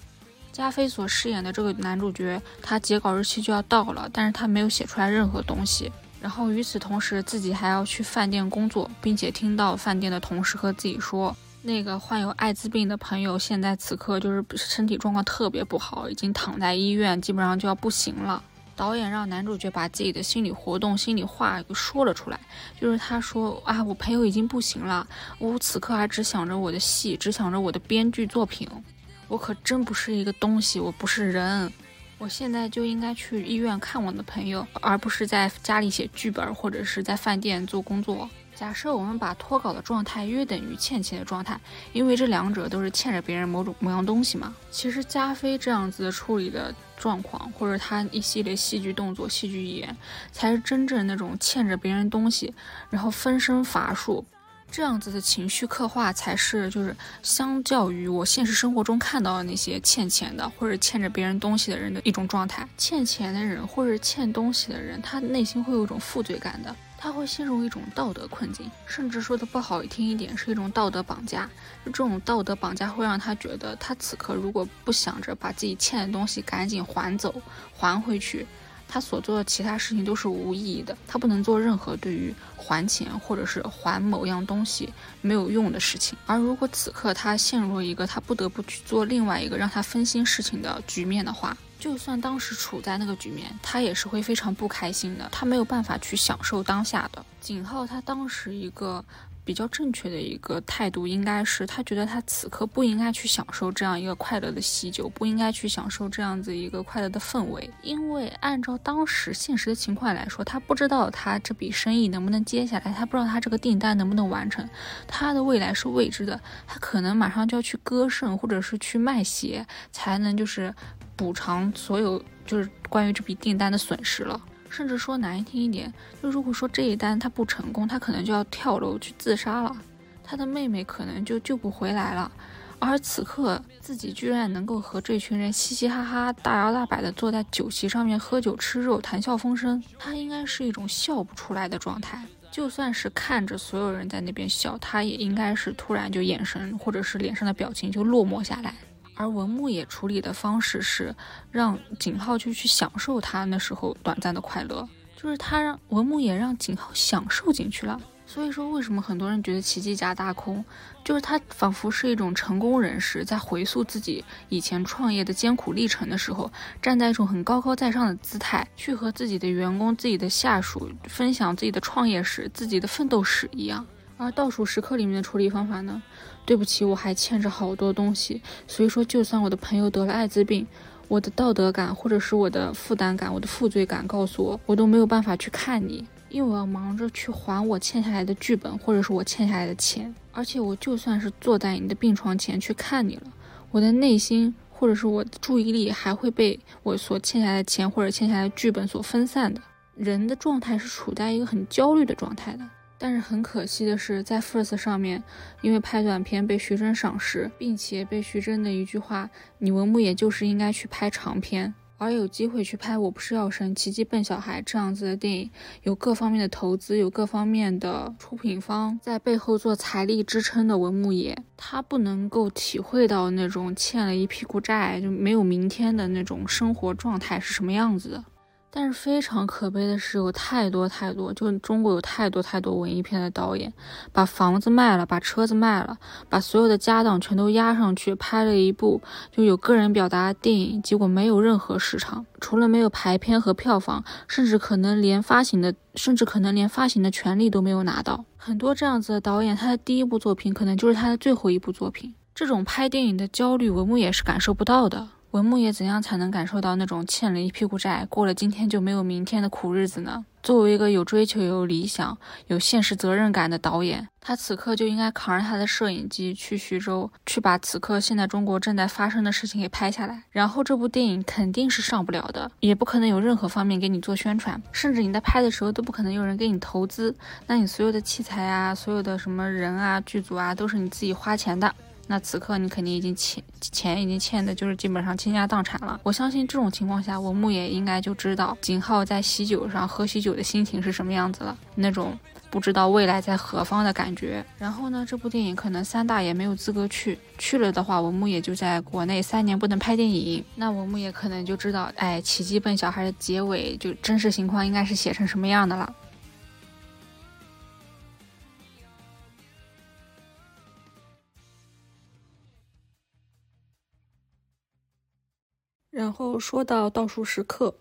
加菲所饰演的这个男主角，他截稿日期就要到了，但是他没有写出来任何东西。然后与此同时，自己还要去饭店工作，并且听到饭店的同事和自己说，那个患有艾滋病的朋友现在此刻就是身体状况特别不好，已经躺在医院，基本上就要不行了。导演让男主角把自己的心理活动、心里话给说了出来，就是他说啊，我朋友已经不行了，我此刻还只想着我的戏，只想着我的编剧作品，我可真不是一个东西，我不是人，我现在就应该去医院看我的朋友，而不是在家里写剧本或者是在饭店做工作。假设我们把脱稿的状态约等于欠钱的状态，因为这两者都是欠着别人某种某样东西嘛。其实加菲这样子处理的状况，或者他一系列戏剧动作、戏剧语言，才是真正那种欠着别人东西，然后分身乏术，这样子的情绪刻画，才是就是相较于我现实生活中看到的那些欠钱的或者欠着别人东西的人的一种状态。欠钱的人或者欠东西的人，他内心会有一种负罪感的。他会陷入一种道德困境，甚至说的不好听一点，是一种道德绑架。这种道德绑架会让他觉得，他此刻如果不想着把自己欠的东西赶紧还走、还回去，他所做的其他事情都是无意义的。他不能做任何对于还钱或者是还某样东西没有用的事情。而如果此刻他陷入一个他不得不去做另外一个让他分心事情的局面的话，就算当时处在那个局面，他也是会非常不开心的。他没有办法去享受当下的。景浩他当时一个比较正确的一个态度，应该是他觉得他此刻不应该去享受这样一个快乐的喜酒，不应该去享受这样子一个快乐的氛围。因为按照当时现实的情况来说，他不知道他这笔生意能不能接下来，他不知道他这个订单能不能完成，他的未来是未知的。他可能马上就要去割肾，或者是去卖血，才能就是。补偿所有就是关于这笔订单的损失了，甚至说难听一点，就如果说这一单他不成功，他可能就要跳楼去自杀了，他的妹妹可能就救不回来了。而此刻自己居然能够和这群人嘻嘻哈哈、大摇大摆的坐在酒席上面喝酒吃肉、谈笑风生，他应该是一种笑不出来的状态。就算是看着所有人在那边笑，他也应该是突然就眼神或者是脸上的表情就落寞下来。而文牧野处理的方式是让景浩就去享受他那时候短暂的快乐，就是他让文牧野让景浩享受进去了。所以说，为什么很多人觉得奇迹加大空，就是他仿佛是一种成功人士在回溯自己以前创业的艰苦历程的时候，站在一种很高高在上的姿态，去和自己的员工、自己的下属分享自己的创业史、自己的奋斗史一样。而倒数时刻里面的处理方法呢？对不起，我还欠着好多东西，所以说，就算我的朋友得了艾滋病，我的道德感或者是我的负担感、我的负罪感告诉我，我都没有办法去看你，因为我要忙着去还我欠下来的剧本或者是我欠下来的钱。而且我就算是坐在你的病床前去看你了，我的内心或者是我的注意力还会被我所欠下来的钱或者欠下来的剧本所分散的。人的状态是处在一个很焦虑的状态的。但是很可惜的是，在 First 上面，因为拍短片被徐峥赏识，并且被徐峥的一句话“你文牧野就是应该去拍长片”，而有机会去拍《我不是药神》《奇迹笨小孩》这样子的电影，有各方面的投资，有各方面的出品方在背后做财力支撑的文牧野，他不能够体会到那种欠了一屁股债就没有明天的那种生活状态是什么样子的。但是非常可悲的是，有太多太多，就中国有太多太多文艺片的导演，把房子卖了，把车子卖了，把所有的家当全都压上去，拍了一部就有个人表达的电影，结果没有任何市场，除了没有排片和票房，甚至可能连发行的，甚至可能连发行的权利都没有拿到。很多这样子的导演，他的第一部作品可能就是他的最后一部作品。这种拍电影的焦虑，文牧也是感受不到的。文牧野怎样才能感受到那种欠了一屁股债，过了今天就没有明天的苦日子呢？作为一个有追求、有理想、有现实责任感的导演，他此刻就应该扛着他的摄影机去徐州，去把此刻现在中国正在发生的事情给拍下来。然后这部电影肯定是上不了的，也不可能有任何方面给你做宣传，甚至你在拍的时候都不可能有人给你投资。那你所有的器材啊，所有的什么人啊、剧组啊，都是你自己花钱的。那此刻你肯定已经欠钱，已经欠的就是基本上倾家荡产了。我相信这种情况下，文牧野应该就知道景浩在喜酒上喝喜酒的心情是什么样子了，那种不知道未来在何方的感觉。然后呢，这部电影可能三大也没有资格去，去了的话，文牧野就在国内三年不能拍电影。那文牧野可能就知道，哎，奇迹笨小孩的结尾就真实情况应该是写成什么样的了。然后说到倒数时刻，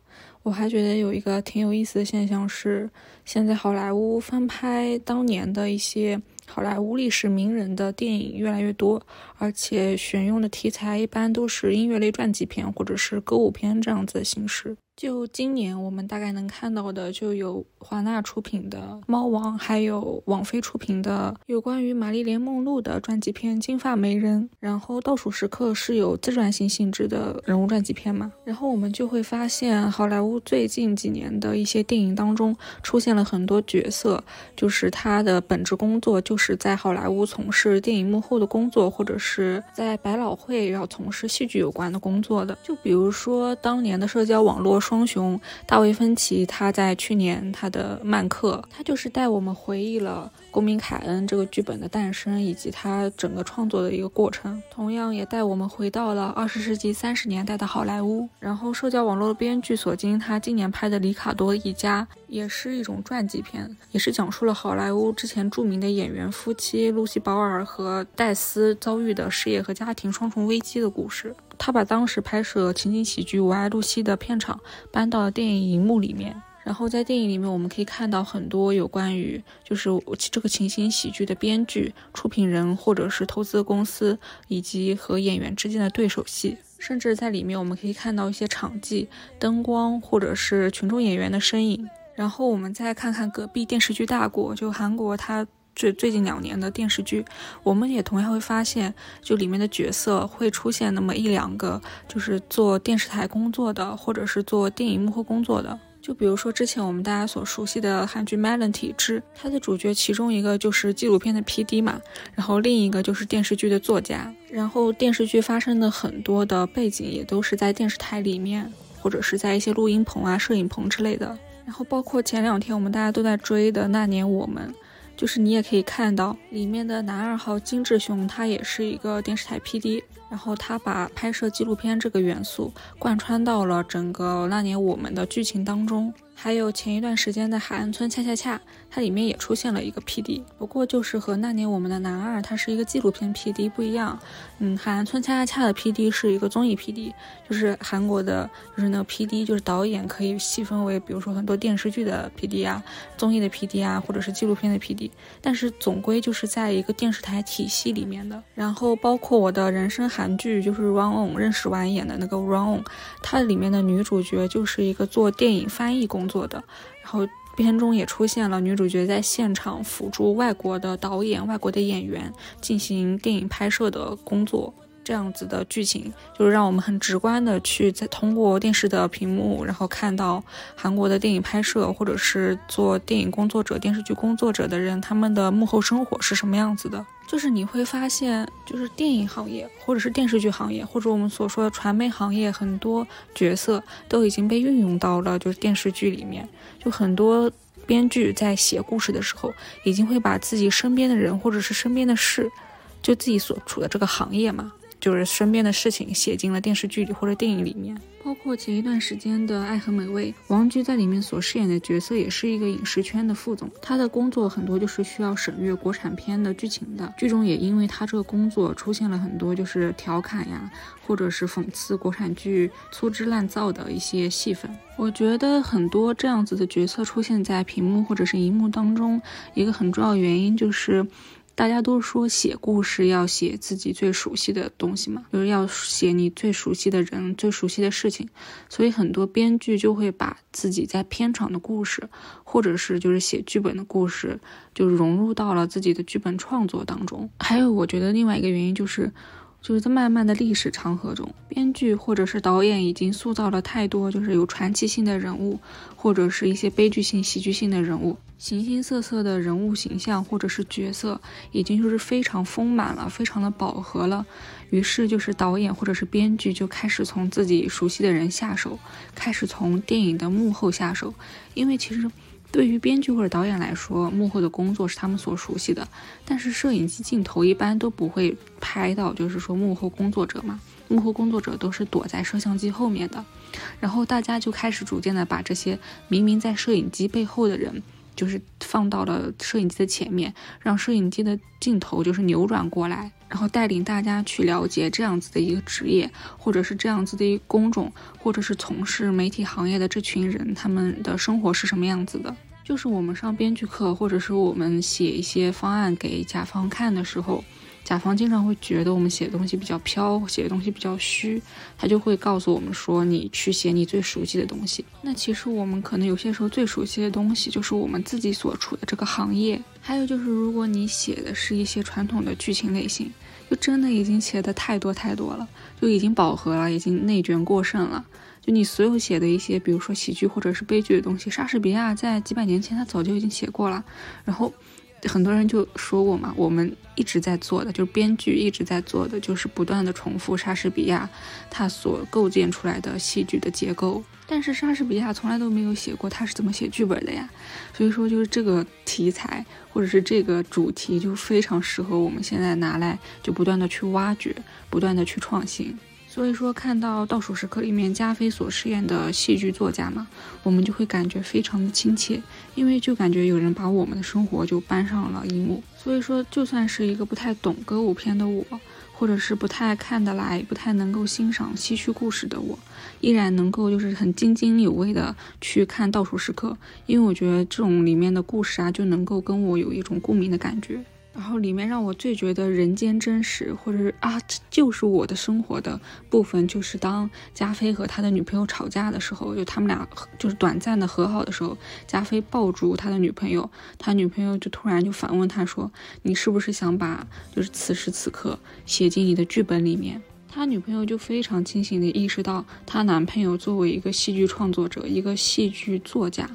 我还觉得有一个挺有意思的现象是，现在好莱坞翻拍当年的一些好莱坞历史名人的电影越来越多，而且选用的题材一般都是音乐类传记片或者是歌舞片这样子的形式。就今年我们大概能看到的，就有华纳出品的《猫王》，还有网飞出品的有关于玛丽莲梦露的传记片《金发美人》。然后《倒数时刻》是有自传性性质的人物传记片嘛？然后我们就会发现，好莱坞最近几年的一些电影当中出现了很多角色，就是他的本职工作就是在好莱坞从事电影幕后的工作，或者是在百老汇要从事戏剧有关的工作的。就比如说当年的社交网络。双雄大卫芬奇，他在去年他的《曼克》，他就是带我们回忆了《公民凯恩》这个剧本的诞生以及他整个创作的一个过程，同样也带我们回到了二十世纪三十年代的好莱坞。然后，社交网络的编剧索金，他今年拍的《里卡多一家》也是一种传记片，也是讲述了好莱坞之前著名的演员夫妻露西·保尔和戴斯遭遇的事业和家庭双重危机的故事。他把当时拍摄情景喜剧《我爱露西》的片场搬到了电影荧幕里面，然后在电影里面我们可以看到很多有关于就是这个情景喜剧的编剧、出品人或者是投资公司以及和演员之间的对手戏，甚至在里面我们可以看到一些场记、灯光或者是群众演员的身影。然后我们再看看隔壁电视剧大国，就韩国它。最最近两年的电视剧，我们也同样会发现，就里面的角色会出现那么一两个，就是做电视台工作的，或者是做电影幕后工作的。就比如说之前我们大家所熟悉的韩剧《Melon 体质》，它的主角其中一个就是纪录片的 P.D. 嘛，然后另一个就是电视剧的作家。然后电视剧发生的很多的背景也都是在电视台里面，或者是在一些录音棚啊、摄影棚之类的。然后包括前两天我们大家都在追的《那年我们》。就是你也可以看到里面的男二号金志雄，他也是一个电视台 P.D.，然后他把拍摄纪录片这个元素贯穿到了整个那年我们的剧情当中。还有前一段时间的海岸村恰恰恰，它里面也出现了一个 P.D.，不过就是和那年我们的男二，他是一个纪录片 P.D. 不一样。嗯，海岸村恰恰恰的 P.D. 是一个综艺 P.D.，就是韩国的，就是那个 P.D. 就是导演可以细分为，比如说很多电视剧的 P.D. 啊，综艺的 P.D. 啊，或者是纪录片的 P.D.，但是总归就是在一个电视台体系里面的。然后包括我的人生韩剧，就是 Run On 认识完演的那个 Run On，它里面的女主角就是一个做电影翻译工。工作的，然后片中也出现了女主角在现场辅助外国的导演、外国的演员进行电影拍摄的工作，这样子的剧情就是让我们很直观的去在通过电视的屏幕，然后看到韩国的电影拍摄或者是做电影工作者、电视剧工作者的人他们的幕后生活是什么样子的。就是你会发现，就是电影行业，或者是电视剧行业，或者我们所说的传媒行业，很多角色都已经被运用到了就是电视剧里面。就很多编剧在写故事的时候，已经会把自己身边的人或者是身边的事，就自己所处的这个行业嘛，就是身边的事情写进了电视剧里或者电影里面。包括前一段时间的《爱很美味》，王菊在里面所饰演的角色也是一个影视圈的副总，他的工作很多就是需要审阅国产片的剧情的。剧中也因为他这个工作出现了很多就是调侃呀，或者是讽刺国产剧粗制滥造的一些戏份。我觉得很多这样子的角色出现在屏幕或者是荧幕当中，一个很重要的原因就是。大家都说写故事要写自己最熟悉的东西嘛，就是要写你最熟悉的人、最熟悉的事情，所以很多编剧就会把自己在片场的故事，或者是就是写剧本的故事，就融入到了自己的剧本创作当中。还有，我觉得另外一个原因就是。就是在漫漫的历史长河中，编剧或者是导演已经塑造了太多就是有传奇性的人物，或者是一些悲剧性、喜剧性的人物，形形色色的人物形象或者是角色，已经就是非常丰满了，非常的饱和了。于是就是导演或者是编剧就开始从自己熟悉的人下手，开始从电影的幕后下手，因为其实。对于编剧或者导演来说，幕后的工作是他们所熟悉的，但是摄影机镜头一般都不会拍到，就是说幕后工作者嘛，幕后工作者都是躲在摄像机后面的，然后大家就开始逐渐的把这些明明在摄影机背后的人，就是放到了摄影机的前面，让摄影机的镜头就是扭转过来。然后带领大家去了解这样子的一个职业，或者是这样子的一个工种，或者是从事媒体行业的这群人，他们的生活是什么样子的？就是我们上编剧课，或者是我们写一些方案给甲方看的时候。甲方经常会觉得我们写的东西比较飘，写的东西比较虚，他就会告诉我们说：“你去写你最熟悉的东西。”那其实我们可能有些时候最熟悉的东西就是我们自己所处的这个行业。还有就是，如果你写的是一些传统的剧情类型，就真的已经写的太多太多了，就已经饱和了，已经内卷过剩了。就你所有写的一些，比如说喜剧或者是悲剧的东西，莎士比亚在几百年前他早就已经写过了，然后。很多人就说过嘛，我们一直在做的就是编剧一直在做的就是不断的重复莎士比亚他所构建出来的戏剧的结构，但是莎士比亚从来都没有写过他是怎么写剧本的呀，所以说就是这个题材或者是这个主题就非常适合我们现在拿来就不断的去挖掘，不断的去创新。所以说，看到《倒数时刻》里面加菲所饰演的戏剧作家嘛，我们就会感觉非常的亲切，因为就感觉有人把我们的生活就搬上了荧幕。所以说，就算是一个不太懂歌舞片的我，或者是不太看得来、不太能够欣赏戏曲故事的我，依然能够就是很津津有味的去看《倒数时刻》，因为我觉得这种里面的故事啊，就能够跟我有一种共鸣的感觉。然后里面让我最觉得人间真实，或者是啊，就是我的生活的部分，就是当加菲和他的女朋友吵架的时候，就他们俩就是短暂的和好的时候，加菲抱住他的女朋友，他女朋友就突然就反问他说：“你是不是想把就是此时此刻写进你的剧本里面？”他女朋友就非常清醒地意识到，她男朋友作为一个戏剧创作者，一个戏剧作家。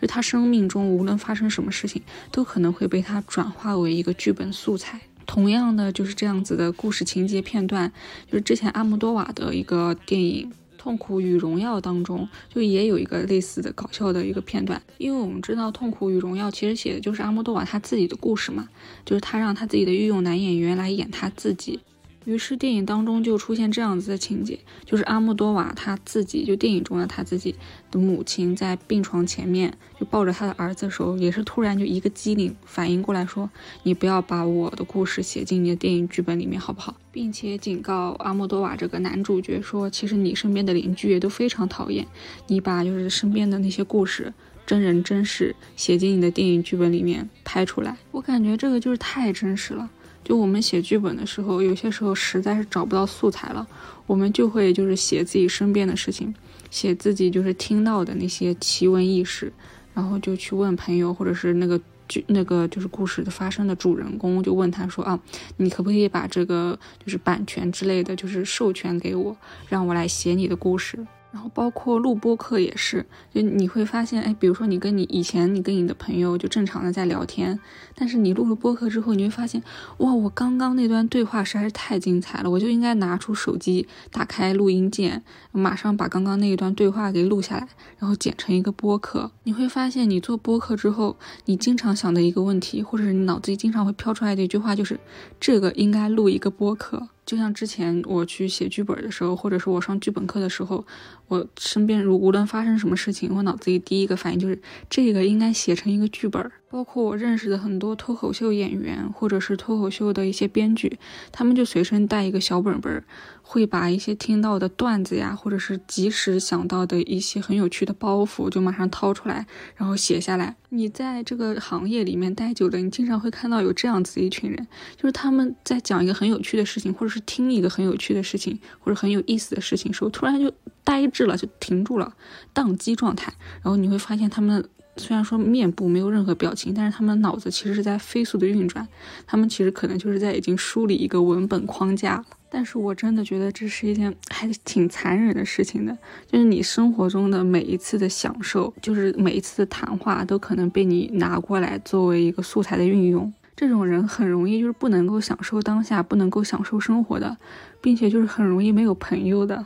就他生命中无论发生什么事情，都可能会被他转化为一个剧本素材。同样的，就是这样子的故事情节片段，就是之前阿莫多瓦的一个电影《痛苦与荣耀》当中，就也有一个类似的搞笑的一个片段。因为我们知道，《痛苦与荣耀》其实写的就是阿莫多瓦他自己的故事嘛，就是他让他自己的御用男演员来演他自己。于是电影当中就出现这样子的情节，就是阿莫多瓦他自己就电影中的他自己的母亲在病床前面就抱着他的儿子的时候，也是突然就一个机灵反应过来说：“你不要把我的故事写进你的电影剧本里面，好不好？”并且警告阿莫多瓦这个男主角说：“其实你身边的邻居也都非常讨厌你把就是身边的那些故事真人真事写进你的电影剧本里面拍出来。”我感觉这个就是太真实了。就我们写剧本的时候，有些时候实在是找不到素材了，我们就会就是写自己身边的事情，写自己就是听到的那些奇闻异事，然后就去问朋友，或者是那个剧那个就是故事的发生的主人公，就问他说啊，你可不可以把这个就是版权之类的就是授权给我，让我来写你的故事。然后包括录播课也是，就你会发现，哎，比如说你跟你以前你跟你的朋友就正常的在聊天，但是你录了播客之后，你会发现，哇，我刚刚那段对话实在是太精彩了，我就应该拿出手机，打开录音键，马上把刚刚那一段对话给录下来，然后剪成一个播客。你会发现，你做播客之后，你经常想的一个问题，或者是你脑子里经常会飘出来的一句话，就是这个应该录一个播客。就像之前我去写剧本的时候，或者是我上剧本课的时候，我身边如无论发生什么事情，我脑子里第一个反应就是这个应该写成一个剧本。包括我认识的很多脱口秀演员，或者是脱口秀的一些编剧，他们就随身带一个小本本，会把一些听到的段子呀，或者是及时想到的一些很有趣的包袱，就马上掏出来，然后写下来。你在这个行业里面待久了，你经常会看到有这样子一群人，就是他们在讲一个很有趣的事情，或者是听一个很有趣的事情，或者很有意思的事情时候，突然就呆滞了，就停住了，宕机状态。然后你会发现他们。虽然说面部没有任何表情，但是他们脑子其实是在飞速的运转，他们其实可能就是在已经梳理一个文本框架了。但是我真的觉得这是一件还挺残忍的事情的，就是你生活中的每一次的享受，就是每一次的谈话，都可能被你拿过来作为一个素材的运用。这种人很容易就是不能够享受当下，不能够享受生活的，并且就是很容易没有朋友的。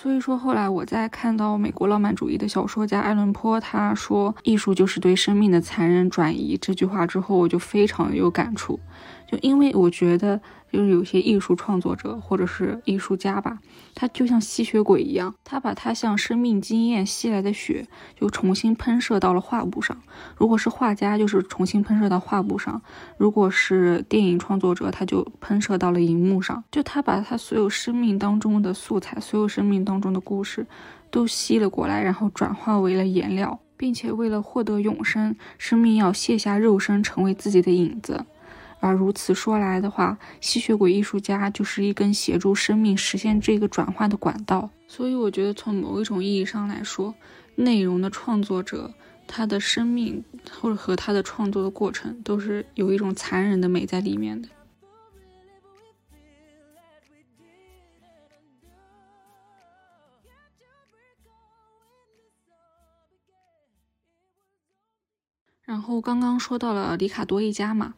所以说，后来我在看到美国浪漫主义的小说家爱伦坡他说“艺术就是对生命的残忍转移”这句话之后，我就非常有感触，就因为我觉得。就是有些艺术创作者或者是艺术家吧，他就像吸血鬼一样，他把他像生命经验吸来的血，就重新喷射到了画布上。如果是画家，就是重新喷射到画布上；如果是电影创作者，他就喷射到了荧幕上。就他把他所有生命当中的素材，所有生命当中的故事，都吸了过来，然后转化为了颜料，并且为了获得永生，生命要卸下肉身，成为自己的影子。而如此说来的话，吸血鬼艺术家就是一根协助生命实现这个转换的管道。所以，我觉得从某一种意义上来说，内容的创作者他的生命或者和他的创作的过程都是有一种残忍的美在里面的。然后刚刚说到了里卡多一家嘛。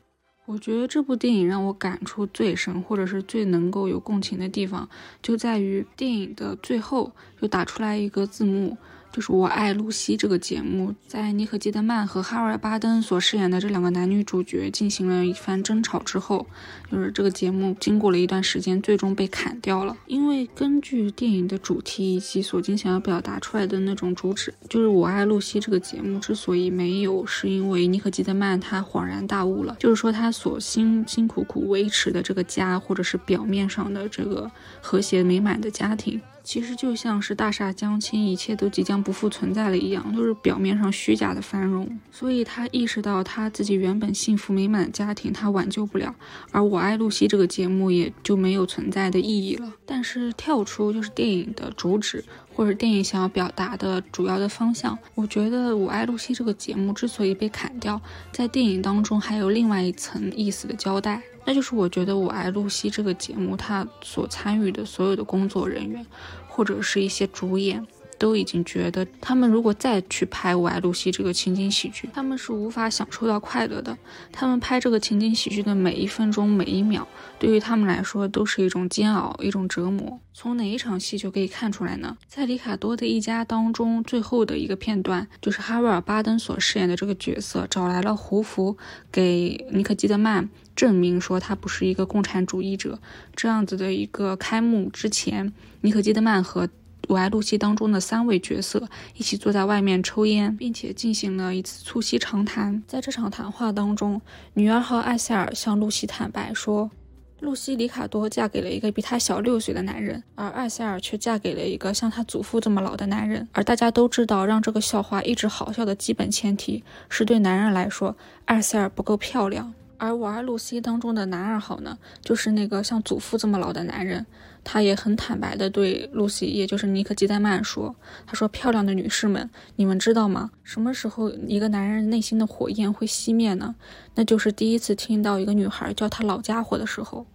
我觉得这部电影让我感触最深，或者是最能够有共情的地方，就在于电影的最后就打出来一个字幕。就是我爱露西这个节目，在尼可基德曼和哈维尔巴登所饰演的这两个男女主角进行了一番争吵之后，就是这个节目经过了一段时间，最终被砍掉了。因为根据电影的主题以及索金想要表达出来的那种主旨，就是我爱露西这个节目之所以没有，是因为尼可基德曼他恍然大悟了，就是说他所辛辛苦苦维持的这个家，或者是表面上的这个和谐美满的家庭。其实就像是大厦将倾，一切都即将不复存在了一样，都是表面上虚假的繁荣。所以他意识到他自己原本幸福美满的家庭，他挽救不了。而我爱露西这个节目也就没有存在的意义了。但是跳出就是电影的主旨，或者电影想要表达的主要的方向，我觉得我爱露西这个节目之所以被砍掉，在电影当中还有另外一层意思的交代。那就是我觉得《我爱露西》这个节目，它所参与的所有的工作人员，或者是一些主演，都已经觉得，他们如果再去拍《我爱露西》这个情景喜剧，他们是无法享受到快乐的。他们拍这个情景喜剧的每一分钟、每一秒，对于他们来说都是一种煎熬、一种折磨。从哪一场戏就可以看出来呢？在里卡多的一家当中，最后的一个片段，就是哈维尔·巴登所饰演的这个角色找来了胡佛，给尼可基德曼。证明说他不是一个共产主义者，这样子的一个开幕之前，尼可基德曼和《我爱露西》当中的三位角色一起坐在外面抽烟，并且进行了一次促膝长谈。在这场谈话当中，女二号艾塞尔向露西坦白说，露西·里卡多嫁给了一个比她小六岁的男人，而艾塞尔却嫁给了一个像她祖父这么老的男人。而大家都知道，让这个笑话一直好笑的基本前提是对男人来说，艾塞尔不够漂亮。而我爱露西当中的男二号呢，就是那个像祖父这么老的男人，他也很坦白的对露西，也就是尼克基德曼说：“他说，漂亮的女士们，你们知道吗？什么时候一个男人内心的火焰会熄灭呢？那就是第一次听到一个女孩叫他老家伙的时候。”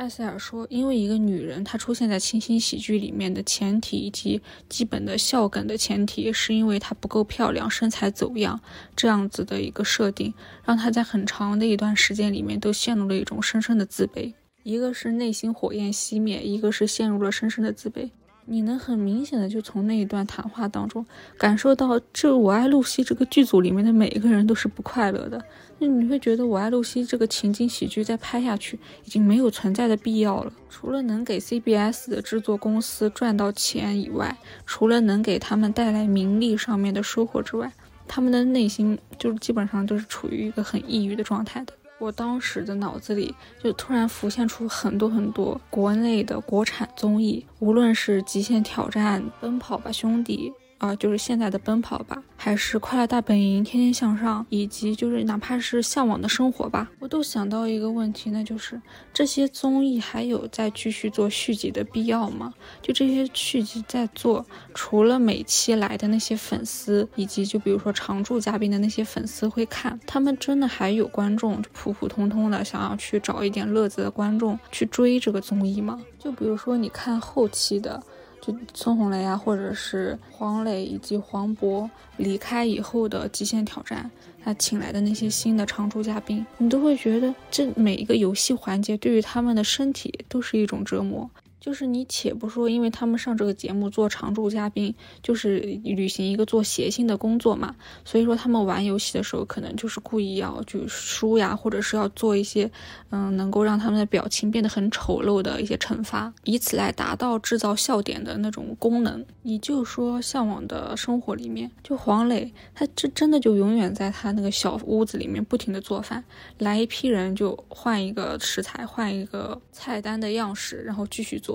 艾塞尔说：“因为一个女人，她出现在清新喜剧里面的前提以及基本的笑梗的前提，是因为她不够漂亮，身材走样，这样子的一个设定，让她在很长的一段时间里面都陷入了一种深深的自卑。一个是内心火焰熄灭，一个是陷入了深深的自卑。你能很明显的就从那一段谈话当中感受到，这《我爱露西》这个剧组里面的每一个人都是不快乐的。”那你会觉得《我爱露西》这个情景喜剧再拍下去已经没有存在的必要了。除了能给 CBS 的制作公司赚到钱以外，除了能给他们带来名利上面的收获之外，他们的内心就基本上都是处于一个很抑郁的状态的。我当时的脑子里就突然浮现出很多很多国内的国产综艺，无论是《极限挑战》《奔跑吧兄弟》。啊，就是现在的奔跑吧，还是快乐大本营、天天向上，以及就是哪怕是向往的生活吧，我都想到一个问题，那就是这些综艺还有再继续做续集的必要吗？就这些续集在做，除了每期来的那些粉丝，以及就比如说常驻嘉宾的那些粉丝会看，他们真的还有观众，就普普通通的想要去找一点乐子的观众去追这个综艺吗？就比如说你看后期的。就孙红雷啊，或者是黄磊以及黄渤离开以后的极限挑战，他请来的那些新的常驻嘉宾，你都会觉得这每一个游戏环节对于他们的身体都是一种折磨。就是你且不说，因为他们上这个节目做常驻嘉宾，就是履行一个做谐星的工作嘛，所以说他们玩游戏的时候，可能就是故意要就输呀，或者是要做一些，嗯，能够让他们的表情变得很丑陋的一些惩罚，以此来达到制造笑点的那种功能。你就说《向往的生活》里面，就黄磊，他这真的就永远在他那个小屋子里面不停的做饭，来一批人就换一个食材，换一个菜单的样式，然后继续做。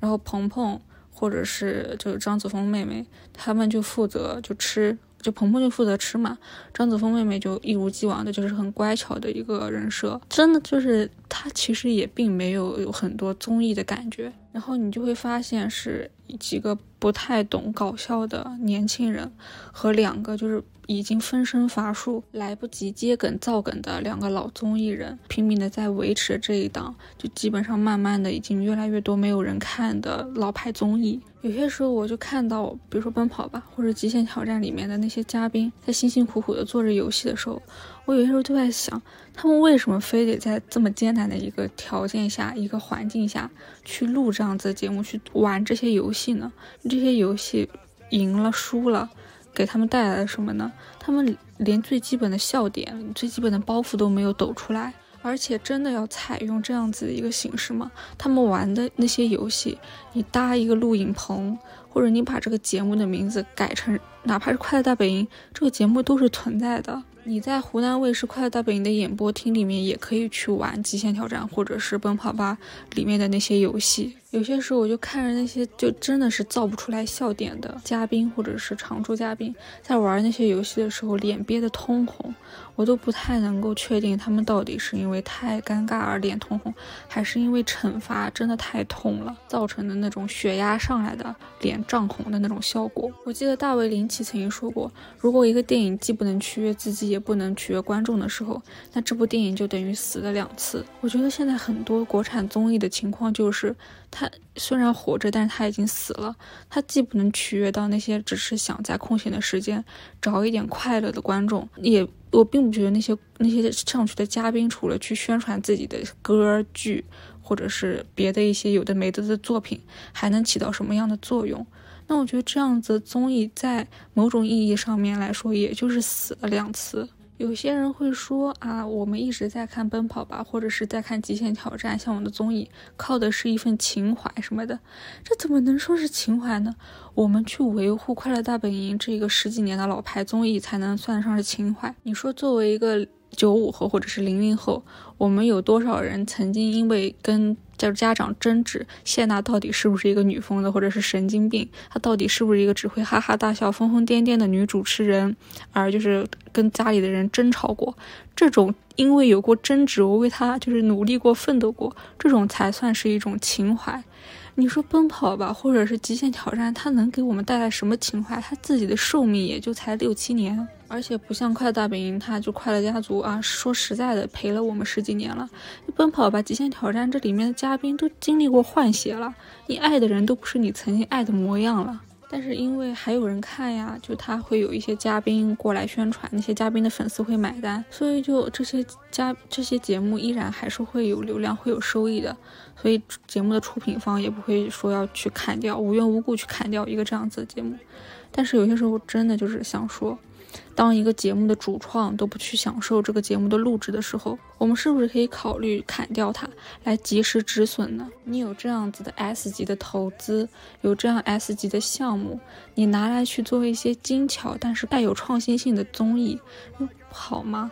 然后鹏鹏或者是就是张子枫妹妹，他们就负责就吃，就鹏鹏就负责吃嘛，张子枫妹妹就一如既往的就是很乖巧的一个人设，真的就是她其实也并没有有很多综艺的感觉，然后你就会发现是几个不太懂搞笑的年轻人和两个就是。已经分身乏术、来不及接梗造梗的两个老综艺人，拼命的在维持这一档，就基本上慢慢的已经越来越多没有人看的老牌综艺。有些时候我就看到，比如说《奔跑吧》或者《极限挑战》里面的那些嘉宾，在辛辛苦苦的做着游戏的时候，我有些时候就在想，他们为什么非得在这么艰难的一个条件下、一个环境下去录这样子的节目，去玩这些游戏呢？这些游戏赢了、输了。给他们带来了什么呢？他们连最基本的笑点、最基本的包袱都没有抖出来，而且真的要采用这样子的一个形式吗？他们玩的那些游戏，你搭一个录影棚，或者你把这个节目的名字改成，哪怕是《快乐大本营》，这个节目都是存在的。你在湖南卫视《快乐大本营》的演播厅里面，也可以去玩《极限挑战》或者是《奔跑吧》里面的那些游戏。有些时候我就看着那些就真的是造不出来笑点的嘉宾或者是常驻嘉宾，在玩那些游戏的时候脸憋得通红，我都不太能够确定他们到底是因为太尴尬而脸通红，还是因为惩罚真的太痛了造成的那种血压上来的脸涨红的那种效果。我记得大卫林奇曾经说过，如果一个电影既不能取悦自己，也不能取悦观众的时候，那这部电影就等于死了两次。我觉得现在很多国产综艺的情况就是。他虽然活着，但是他已经死了。他既不能取悦到那些只是想在空闲的时间找一点快乐的观众，也我并不觉得那些那些上去的嘉宾除了去宣传自己的歌剧，或者是别的一些有的没的的作品，还能起到什么样的作用。那我觉得这样子综艺在某种意义上面来说，也就是死了两次。有些人会说啊，我们一直在看《奔跑吧》，或者是在看《极限挑战》，像我们的综艺，靠的是一份情怀什么的，这怎么能说是情怀呢？我们去维护《快乐大本营》这个十几年的老牌综艺，才能算得上是情怀。你说作为一个九五后或者是零零后，我们有多少人曾经因为跟叫家长争执，谢娜到底是不是一个女疯子或者是神经病？她到底是不是一个只会哈哈大笑、疯疯癫癫的女主持人？而就是跟家里的人争吵过，这种因为有过争执，我为她就是努力过、奋斗过，这种才算是一种情怀。你说奔跑吧，或者是极限挑战，它能给我们带来什么情怀？它自己的寿命也就才六七年。而且不像快乐大本营，它就快乐家族啊，说实在的，陪了我们十几年了。奔跑吧，极限挑战这里面的嘉宾都经历过换血了，你爱的人都不是你曾经爱的模样了。但是因为还有人看呀，就他会有一些嘉宾过来宣传，那些嘉宾的粉丝会买单，所以就这些嘉这些节目依然还是会有流量，会有收益的。所以节目的出品方也不会说要去砍掉，无缘无故去砍掉一个这样子的节目。但是有些时候真的就是想说。当一个节目的主创都不去享受这个节目的录制的时候，我们是不是可以考虑砍掉它，来及时止损呢？你有这样子的 S 级的投资，有这样 S 级的项目，你拿来去做一些精巧但是带有创新性的综艺，不好吗？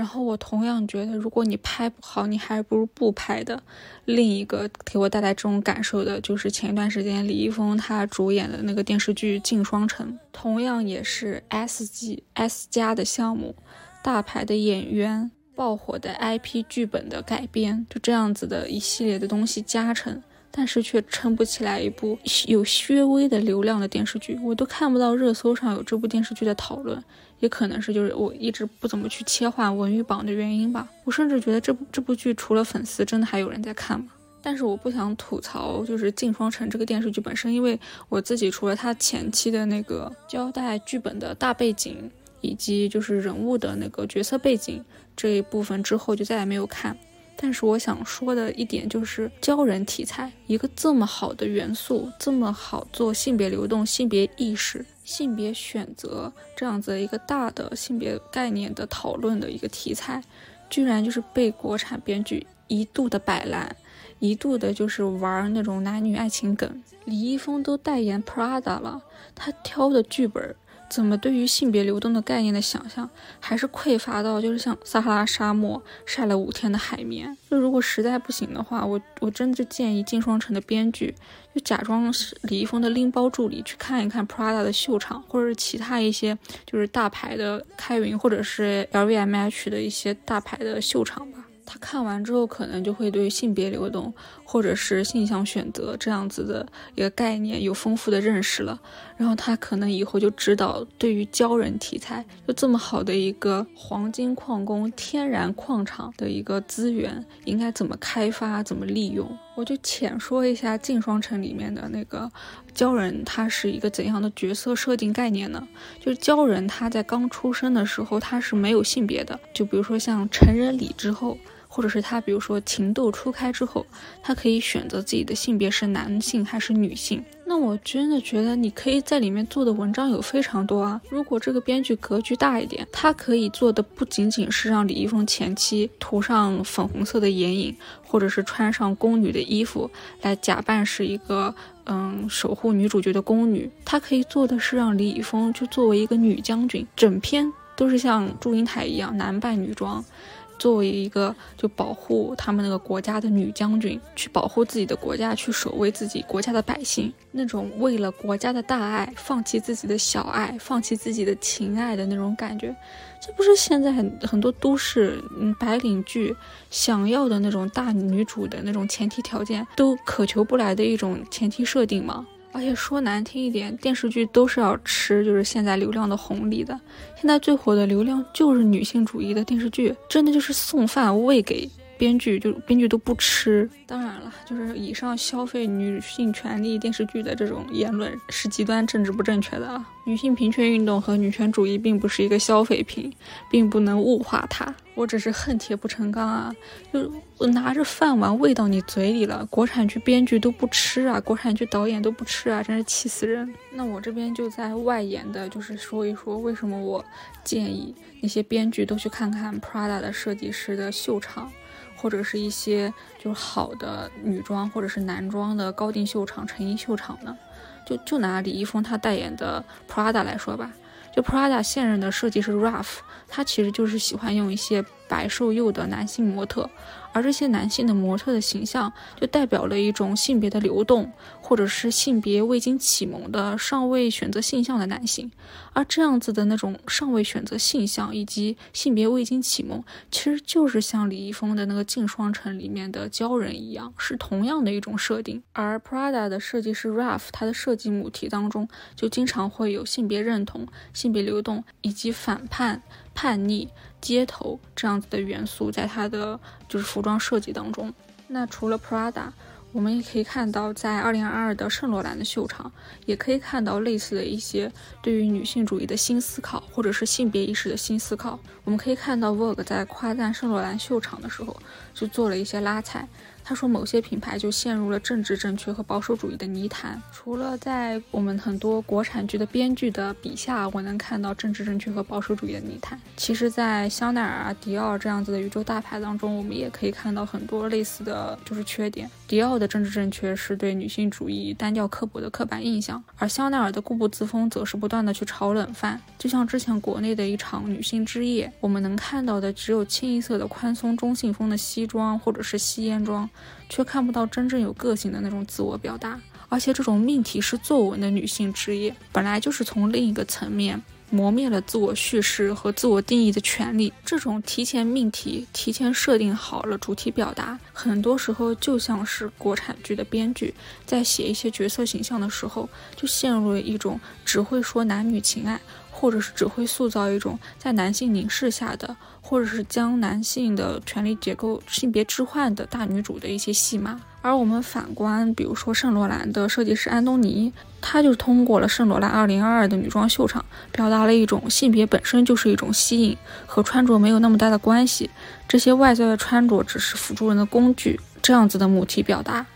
然后我同样觉得，如果你拍不好，你还不如不拍的。另一个给我带来这种感受的，就是前一段时间李易峰他主演的那个电视剧《镜双城》，同样也是 S 级 S 加的项目，大牌的演员，爆火的 IP 剧本的改编，就这样子的一系列的东西加成。但是却撑不起来一部有略微的流量的电视剧，我都看不到热搜上有这部电视剧的讨论，也可能是就是我一直不怎么去切换文娱榜的原因吧。我甚至觉得这部这部剧除了粉丝，真的还有人在看吗？但是我不想吐槽，就是《镜双城》这个电视剧本身，因为我自己除了它前期的那个交代剧本的大背景，以及就是人物的那个角色背景这一部分之后，就再也没有看。但是我想说的一点就是，鲛人题材一个这么好的元素，这么好做性别流动、性别意识、性别选择这样子一个大的性别概念的讨论的一个题材，居然就是被国产编剧一度的摆烂，一度的就是玩那种男女爱情梗。李易峰都代言 Prada 了，他挑的剧本。怎么对于性别流动的概念的想象还是匮乏到就是像撒哈拉沙漠晒了五天的海绵？就如果实在不行的话，我我真的建议镜双城的编剧就假装是李易峰的拎包助理去看一看 Prada 的秀场，或者是其他一些就是大牌的开云或者是 LVMH 的一些大牌的秀场吧。他看完之后，可能就会对性别流动或者是性向选择这样子的一个概念有丰富的认识了。然后他可能以后就知道，对于鲛人题材，就这么好的一个黄金矿工、天然矿场的一个资源，应该怎么开发、怎么利用。我就浅说一下《镜双城》里面的那个鲛人，他是一个怎样的角色设定概念呢？就是鲛人他在刚出生的时候，他是没有性别的。就比如说像成人礼之后。或者是他，比如说情窦初开之后，他可以选择自己的性别是男性还是女性。那我真的觉得你可以在里面做的文章有非常多啊。如果这个编剧格局大一点，他可以做的不仅仅是让李易峰前期涂上粉红色的眼影，或者是穿上宫女的衣服来假扮是一个嗯守护女主角的宫女。他可以做的是让李易峰就作为一个女将军，整篇都是像祝英台一样男扮女装。作为一个就保护他们那个国家的女将军，去保护自己的国家，去守卫自己国家的百姓，那种为了国家的大爱，放弃自己的小爱，放弃自己的情爱的那种感觉，这不是现在很很多都市嗯白领剧想要的那种大女主的那种前提条件都渴求不来的一种前提设定吗？而且说难听一点，电视剧都是要吃，就是现在流量的红利的。现在最火的流量就是女性主义的电视剧，真的就是送饭喂给。编剧就编剧都不吃，当然了，就是以上消费女性权利电视剧的这种言论是极端政治不正确的啊！女性平权运动和女权主义并不是一个消费品，并不能物化它。我只是恨铁不成钢啊！就我拿着饭碗喂到你嘴里了，国产剧编剧都不吃啊，国产剧导演都不吃啊，真是气死人！那我这边就在外延的，就是说一说为什么我建议那些编剧都去看看 Prada 的设计师的秀场。或者是一些就是好的女装或者是男装的高定秀场、成衣秀场呢？就就拿李易峰他代言的 Prada 来说吧，就 Prada 现任的设计师 Raf，他其实就是喜欢用一些白瘦幼的男性模特。而这些男性的模特的形象，就代表了一种性别的流动，或者是性别未经启蒙的尚未选择性向的男性。而这样子的那种尚未选择性向以及性别未经启蒙，其实就是像李易峰的那个《镜双城》里面的鲛人一样，是同样的一种设定。而 Prada 的设计师 Ralph，他的设计母题当中就经常会有性别认同、性别流动以及反叛、叛逆。街头这样子的元素，在他的就是服装设计当中。那除了 Prada，我们也可以看到，在二零二二的圣罗兰的秀场，也可以看到类似的一些对于女性主义的新思考，或者是性别意识的新思考。我们可以看到，Vogue 在夸赞圣罗兰秀场的时候，就做了一些拉踩。他说，某些品牌就陷入了政治正确和保守主义的泥潭。除了在我们很多国产剧的编剧的笔下，我能看到政治正确和保守主义的泥潭。其实，在香奈儿啊、迪奥这样子的宇宙大牌当中，我们也可以看到很多类似的就是缺点。迪奥的政治正确是对女性主义单调刻薄的刻板印象，而香奈儿的固步自封则是不断的去炒冷饭。就像之前国内的一场女性之夜，我们能看到的只有清一色的宽松中性风的西装或者是吸烟装。却看不到真正有个性的那种自我表达，而且这种命题式作文的女性职业，本来就是从另一个层面磨灭了自我叙事和自我定义的权利。这种提前命题、提前设定好了主题表达，很多时候就像是国产剧的编剧在写一些角色形象的时候，就陷入了一种只会说男女情爱。或者是只会塑造一种在男性凝视下的，或者是将男性的权力结构性别置换的大女主的一些戏码。而我们反观，比如说圣罗兰的设计师安东尼，他就通过了圣罗兰2022的女装秀场，表达了一种性别本身就是一种吸引，和穿着没有那么大的关系，这些外在的穿着只是辅助人的工具，这样子的母题表达。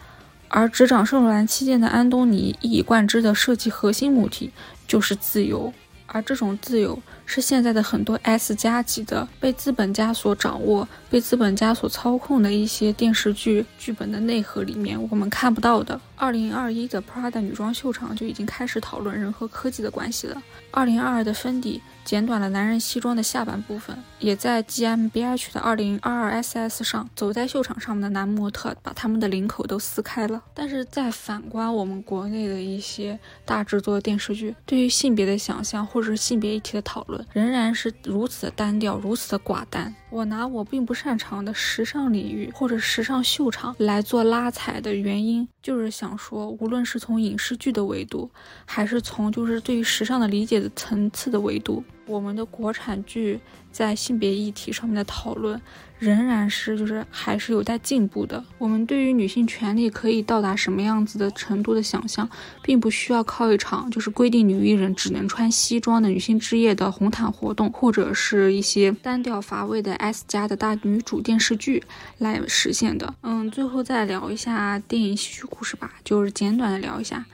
而执掌圣罗兰期间的安东尼一以贯之的设计核心母题就是自由。而这种自由是现在的很多 S 加级的被资本家所掌握、被资本家所操控的一些电视剧剧本的内核里面我们看不到的。二零二一的 Prada 女装秀场就已经开始讨论人和科技的关系了。二零二二的芬迪剪短了男人西装的下半部分，也在 GMBH 的二零二二 SS 上，走在秀场上面的男模特把他们的领口都撕开了。但是在反观我们国内的一些大制作电视剧，对于性别的想象或者是性别议题的讨论，仍然是如此的单调，如此的寡淡。我拿我并不擅长的时尚领域或者时尚秀场来做拉踩的原因，就是想说，无论是从影视剧的维度，还是从就是对于时尚的理解的层次的维度。我们的国产剧在性别议题上面的讨论，仍然是就是还是有待进步的。我们对于女性权利可以到达什么样子的程度的想象，并不需要靠一场就是规定女艺人只能穿西装的女性之夜的红毯活动，或者是一些单调乏味的 S 加的大女主电视剧来实现的。嗯，最后再聊一下电影戏剧故事吧，就是简短的聊一下。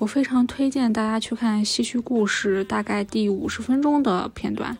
我非常推荐大家去看《戏曲故事》，大概第五十分钟的片段，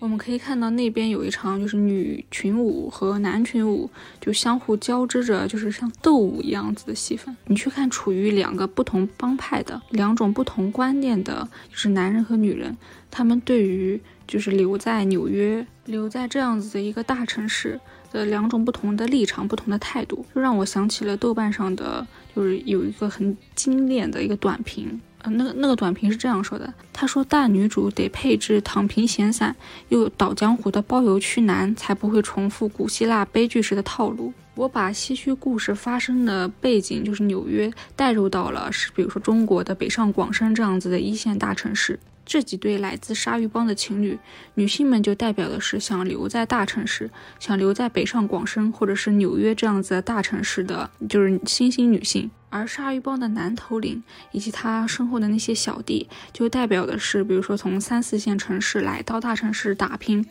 我们可以看到那边有一场就是女群舞和男群舞就相互交织着，就是像斗舞一样子的戏份。你去看处于两个不同帮派的、两种不同观念的，就是男人和女人，他们对于就是留在纽约、留在这样子的一个大城市。的两种不同的立场、不同的态度，就让我想起了豆瓣上的，就是有一个很精炼的一个短评，呃，那个那个短评是这样说的：他说大女主得配置躺平闲散又倒江湖的包邮区男，才不会重复古希腊悲剧时的套路。我把唏嘘故事发生的背景就是纽约，带入到了是比如说中国的北上广深这样子的一线大城市。这几对来自鲨鱼帮的情侣，女性们就代表的是想留在大城市，想留在北上广深或者是纽约这样子的大城市的，就是新兴女性。而鲨鱼帮的男头领以及他身后的那些小弟，就代表的是，比如说从三四线城市来到大城市打拼。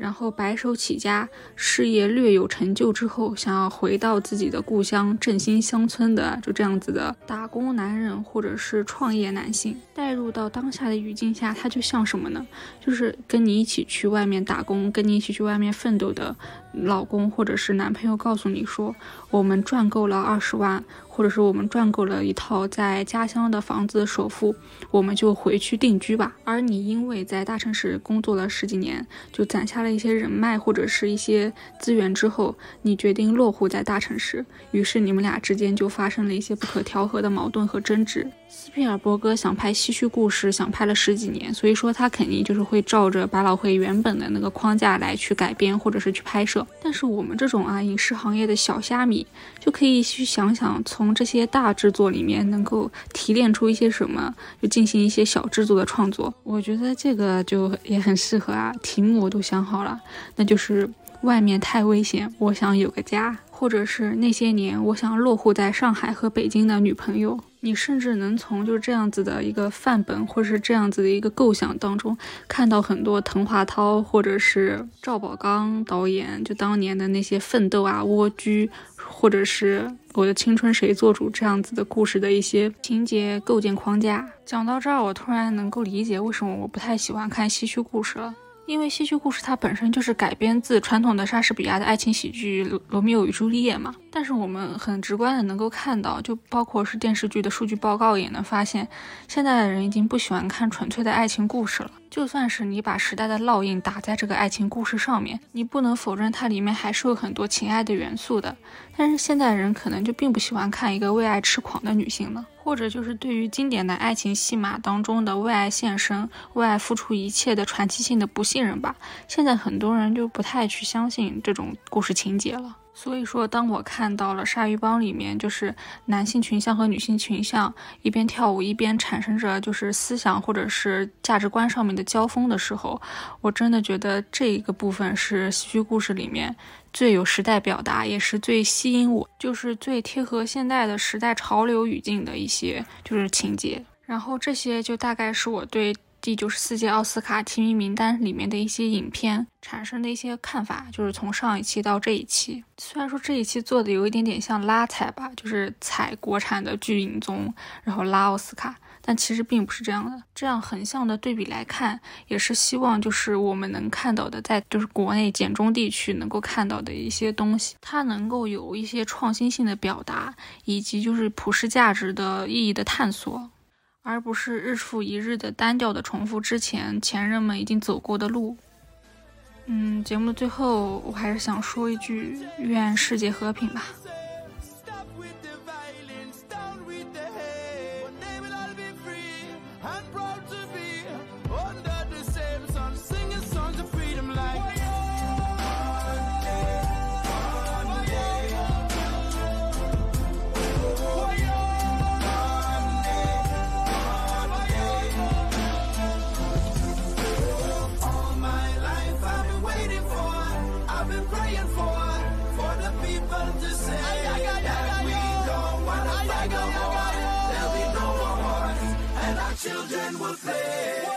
然后白手起家，事业略有成就之后，想要回到自己的故乡振兴乡村的，就这样子的打工男人或者是创业男性，带入到当下的语境下，他就像什么呢？就是跟你一起去外面打工，跟你一起去外面奋斗的老公或者是男朋友，告诉你说，我们赚够了二十万。或者是我们赚够了一套在家乡的房子首付，我们就回去定居吧。而你因为在大城市工作了十几年，就攒下了一些人脉或者是一些资源之后，你决定落户在大城市，于是你们俩之间就发生了一些不可调和的矛盾和争执。斯皮尔伯格想拍唏嘘故事，想拍了十几年，所以说他肯定就是会照着百老汇原本的那个框架来去改编或者是去拍摄。但是我们这种啊影视行业的小虾米，就可以去想想从这些大制作里面能够提炼出一些什么，就进行一些小制作的创作。我觉得这个就也很适合啊，题目我都想好了，那就是外面太危险，我想有个家。或者是那些年我想落户在上海和北京的女朋友。你甚至能从就这样子的一个范本，或者是这样子的一个构想当中，看到很多滕华涛或者是赵宝刚导演就当年的那些奋斗啊、蜗居，或者是我的青春谁做主这样子的故事的一些情节构建框架。讲到这儿，我突然能够理解为什么我不太喜欢看西区故事了。因为戏剧故事它本身就是改编自传统的莎士比亚的爱情喜剧《罗密欧与朱丽叶》嘛，但是我们很直观的能够看到，就包括是电视剧的数据报告也能发现，现在的人已经不喜欢看纯粹的爱情故事了。就算是你把时代的烙印打在这个爱情故事上面，你不能否认它里面还是有很多情爱的元素的。但是现在人可能就并不喜欢看一个为爱痴狂的女性了。或者就是对于经典的爱情戏码当中的为爱献身、为爱付出一切的传奇性的不信任吧，现在很多人就不太去相信这种故事情节了。所以说，当我看到了《鲨鱼帮》里面就是男性群像和女性群像一边跳舞一边产生着就是思想或者是价值观上面的交锋的时候，我真的觉得这一个部分是戏剧故事里面。最有时代表达，也是最吸引我，就是最贴合现代的时代潮流语境的一些就是情节。然后这些就大概是我对第九十四届奥斯卡提名名单里面的一些影片产生的一些看法，就是从上一期到这一期。虽然说这一期做的有一点点像拉踩吧，就是踩国产的巨影综，然后拉奥斯卡。但其实并不是这样的，这样横向的对比来看，也是希望就是我们能看到的，在就是国内简中地区能够看到的一些东西，它能够有一些创新性的表达，以及就是普世价值的意义的探索，而不是日复一日的单调的重复之前前任们已经走过的路。嗯，节目的最后，我还是想说一句：愿世界和平吧。children will play.